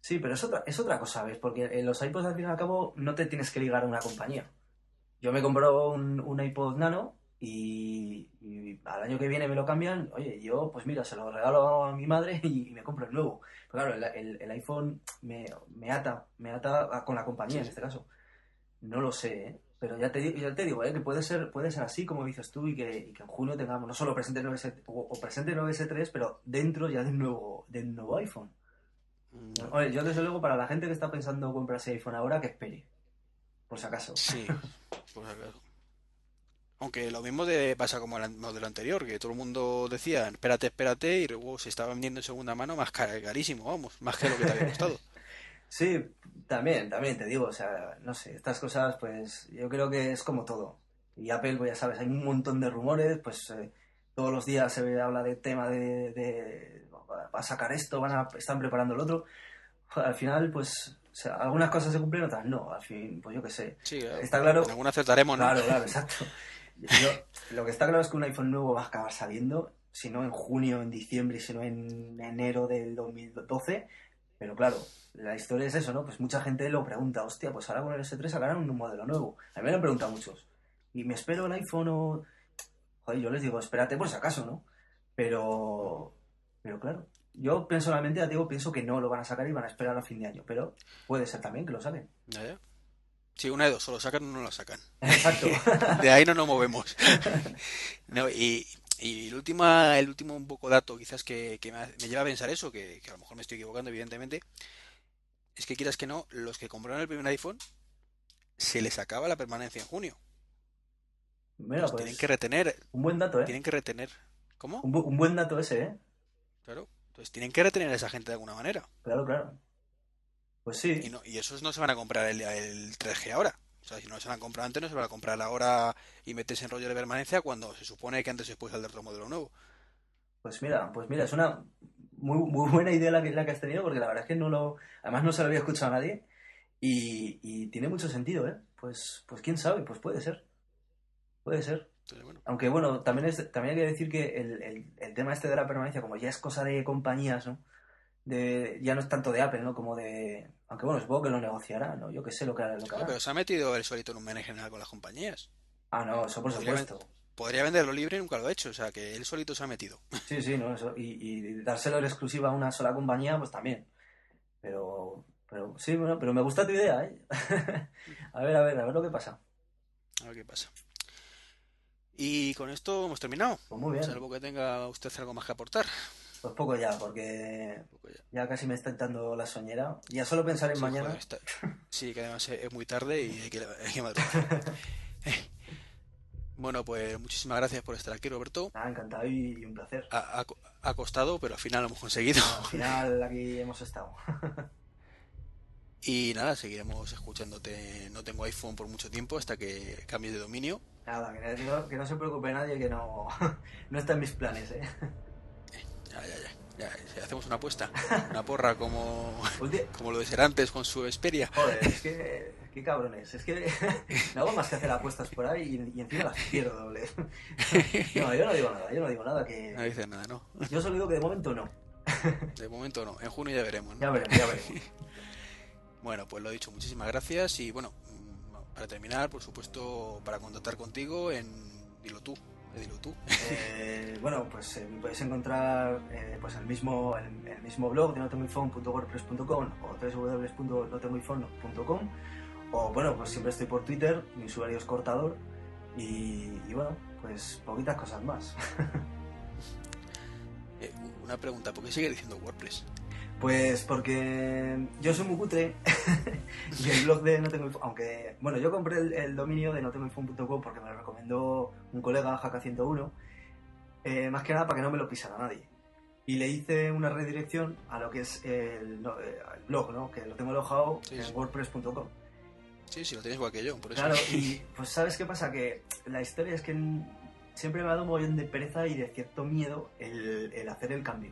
Speaker 2: Sí, pero es otra, es otra cosa, ¿ves? Porque en los iPods al fin y al cabo no te tienes que ligar a una compañía. Yo me compro un, un iPod Nano y, y al año que viene me lo cambian. Oye, yo, pues mira, se lo regalo a mi madre y, [laughs] y me compro el nuevo. Pero claro, el, el- el iPhone me, me ata, me ata a- con la compañía en este caso. No lo sé, ¿eh? Pero ya te, digo- ya te digo, ¿eh? que puede ser, puede ser así, como dices tú, y que, y que en junio tengamos no solo presente el 9S, o, o presente el 9S3, pero dentro ya del nuevo, del nuevo iPhone.
Speaker 1: Mm,
Speaker 2: Oye, yo desde luego, para la gente que está pensando comprarse iPhone ahora, que espere. Por si acaso.
Speaker 1: Sí, [laughs] por si acaso. Aunque lo mismo de, pasa como el modelo anterior, que todo el mundo decía, espérate, espérate, y luego se estaba vendiendo en segunda mano más cara- carísimo, vamos, más que lo que te había costado. [laughs]
Speaker 2: Sí, también, también te digo, o sea, no sé, estas cosas, pues yo creo que es como todo. Y Apple, pues ya sabes, hay un montón de rumores, pues eh, todos los días se habla de tema de, de va a sacar esto, van a, están preparando el otro. Al final, pues, o sea, algunas cosas se cumplen, otras no. Al fin, pues yo qué sé.
Speaker 1: Sí.
Speaker 2: Está claro.
Speaker 1: En alguna acertaremos, ¿no?
Speaker 2: Claro, claro, exacto. [laughs] Yo- lo que está claro es que un iPhone nuevo va a acabar saliendo, si no en junio, en diciembre, si no en enero del 2012. Pero claro, la historia es eso, ¿no? Pues mucha gente lo pregunta, hostia, pues ahora con el S3 sacarán un modelo nuevo. A mí me lo han preguntado muchos. Y me espero el iPhone o... Joder, yo les digo, espérate por si acaso, ¿no? Pero... Pero claro, yo personalmente, ya digo, pienso que no lo van a sacar y van a esperar a fin de año. Pero puede ser también que lo saquen.
Speaker 1: Sí, una de dos, o lo sacan o no lo sacan.
Speaker 2: Exacto. [laughs]
Speaker 1: De ahí no nos movemos. [laughs] No, y, y el último, el último un poco dato quizás que, que me, lleva a pensar eso, que, que a lo mejor me estoy equivocando evidentemente, es que quieras que no, los que compraron el primer iPhone se les acaba la permanencia en junio.
Speaker 2: Mira, pues,
Speaker 1: tienen que retener,
Speaker 2: un buen dato, ¿eh?
Speaker 1: tienen que retener. ¿Cómo?
Speaker 2: Un, bu- un buen dato ese, ¿eh?
Speaker 1: Claro. Entonces tienen que retener a esa gente de alguna manera.
Speaker 2: Claro, claro. Pues
Speaker 1: Y,
Speaker 2: sí,
Speaker 1: no, y esos no se van a comprar el, el 3G ahora. O sea, si no se lo han comprado antes, no se van a comprar ahora y meterse en rollo de permanencia cuando se supone que antes o después saldrá otro modelo nuevo.
Speaker 2: pues mira, pues mira, es una muy, muy buena idea la que, la que has tenido, porque la verdad es que no lo, además no se lo había escuchado a nadie y, y tiene mucho sentido, ¿eh? Pues, pues quién sabe, pues puede ser, puede ser.
Speaker 1: Entonces, bueno,
Speaker 2: Aunque bueno, también, es, también hay que decir que el, el- el tema este de la permanencia, como ya es cosa de compañías, ¿no? De, ya no es tanto de Apple, ¿no? Como de... Aunque bueno, supongo que lo negociará, ¿no? Yo qué sé lo que, lo que
Speaker 1: No,
Speaker 2: hará.
Speaker 1: pero se ha metido él solito en un menú general con las compañías.
Speaker 2: Ah, no, eso por
Speaker 1: Podría
Speaker 2: supuesto.
Speaker 1: Podría venderlo libre y nunca lo ha hecho. O sea, que él solito se ha metido. [laughs]
Speaker 2: Sí, sí, no, eso. Y, y dárselo en exclusiva a una sola compañía, pues también. Pero, pero sí, bueno, pero me gusta tu idea, ¿eh? [laughs] a ver, a ver, a ver lo que pasa.
Speaker 1: A ver qué pasa. Y con esto hemos terminado.
Speaker 2: Pues muy bien.
Speaker 1: Salvo que tenga usted algo más que aportar.
Speaker 2: Pues poco ya, porque
Speaker 1: poco ya.
Speaker 2: ya casi me está entrando la soñera. Ya solo pensar en
Speaker 1: Sí,
Speaker 2: mañana.
Speaker 1: joder, está- sí, que además es muy tarde y hay que, hay que madrugar. [laughs] Bueno, pues muchísimas gracias por estar aquí, Roberto.
Speaker 2: Nada, encantado y, un placer.
Speaker 1: Ha, ha- ha costado, pero al final lo hemos conseguido.
Speaker 2: Al final aquí hemos estado. [laughs]
Speaker 1: Y nada, seguiremos escuchándote. No tengo iPhone por mucho tiempo hasta que cambies de dominio.
Speaker 2: Nada, que no, que no se preocupe nadie, que no, [laughs] no está en mis planes, ¿eh?
Speaker 1: Ya, ya, ya. ya, si hacemos una apuesta, [laughs] una porra como,
Speaker 2: Ulti-
Speaker 1: como lo de ser antes con su Xperia.
Speaker 2: Joder, es que. Qué cabrones. Es que [laughs] no hago más que hacer apuestas por ahí y, y encima las pierdo doble. [laughs] No, yo no digo nada, yo no digo nada que.
Speaker 1: No dices nada, ¿no?
Speaker 2: Yo solo digo que de momento no.
Speaker 1: De momento no. En junio ya veremos, ¿no?
Speaker 2: Ya veremos, ya veremos.
Speaker 1: Bueno, pues lo dicho, muchísimas gracias. Y bueno, mm, para terminar, por supuesto, para contactar contigo en Dilo tú, dilo tú.
Speaker 2: Eh, bueno, pues eh, me podéis encontrar eh, pues el mismo, el, el mismo blog de notengoiphone.wordpress.com o www.notengoiphone.com o bueno, pues siempre estoy por Twitter, mi usuario es cortador y, y bueno, pues poquitas cosas más. [laughs]
Speaker 1: Eh, una pregunta, ¿por qué sigue diciendo WordPress?
Speaker 2: Pues porque yo soy muy cutre [laughs] y el blog de No Tengo Info- aunque, bueno, yo compré el, el dominio de notengoinfo.com porque me lo recomendó un colega, Jaka101, eh, más que nada para que no me lo pisara nadie. Y le hice una redirección a lo que es el, no, eh, el blog, ¿no? Que lo tengo alojado
Speaker 1: Sí,
Speaker 2: en
Speaker 1: sí.
Speaker 2: wordpress.com.
Speaker 1: Sí, sí, lo tienes igual que yo, por eso.
Speaker 2: Claro, y [laughs] pues ¿sabes qué pasa? Que la historia es que siempre me ha dado un montón de pereza y de cierto miedo el, el hacer el cambio.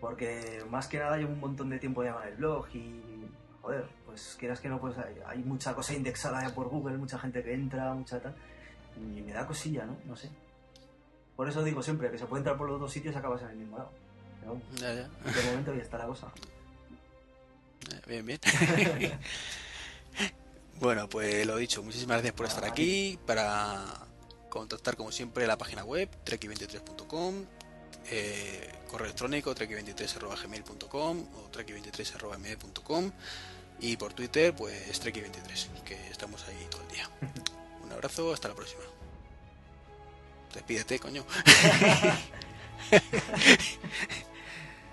Speaker 2: Porque más que nada llevo un montón de tiempo ya con el blog y, joder, pues quieras que no, pues hay, hay mucha cosa indexada ya por Google, mucha gente que entra, mucha tal. Y me da cosilla, ¿no? No sé. Por eso digo siempre que se puede entrar por los dos sitios y acabas en el mismo lado. Pero
Speaker 1: Ya, ya.
Speaker 2: de momento ya está la cosa.
Speaker 1: bien, bien. [laughs] bueno, pues lo dicho, muchísimas gracias por estar aquí. Para contactar, como siempre, la página web, treki23.com, eh, correo electrónico, treki23.gmail.com o treki23.gmail.com y por Twitter, pues treki23, que estamos ahí todo el día. [laughs] Un abrazo, hasta la próxima. Despídete, coño. [laughs]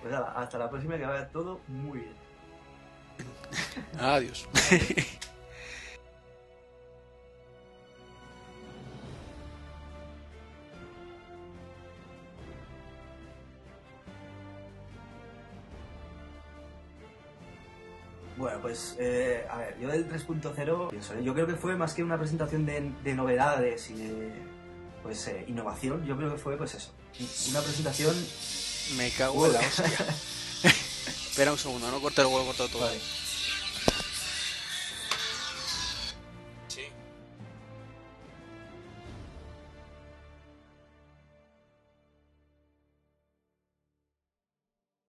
Speaker 2: Pues nada, hasta la próxima que vaya todo muy bien.
Speaker 1: Adiós. [laughs]
Speaker 2: Bueno, pues eh, a ver, yo del 3.0, pienso, ¿eh? yo creo que fue más que una presentación de, de novedades y de pues eh, innovación, yo creo que fue pues eso, una presentación
Speaker 1: Me cago en la hostia. [laughs] Espera un segundo, no corte el huevo cortado todo.
Speaker 2: Vale.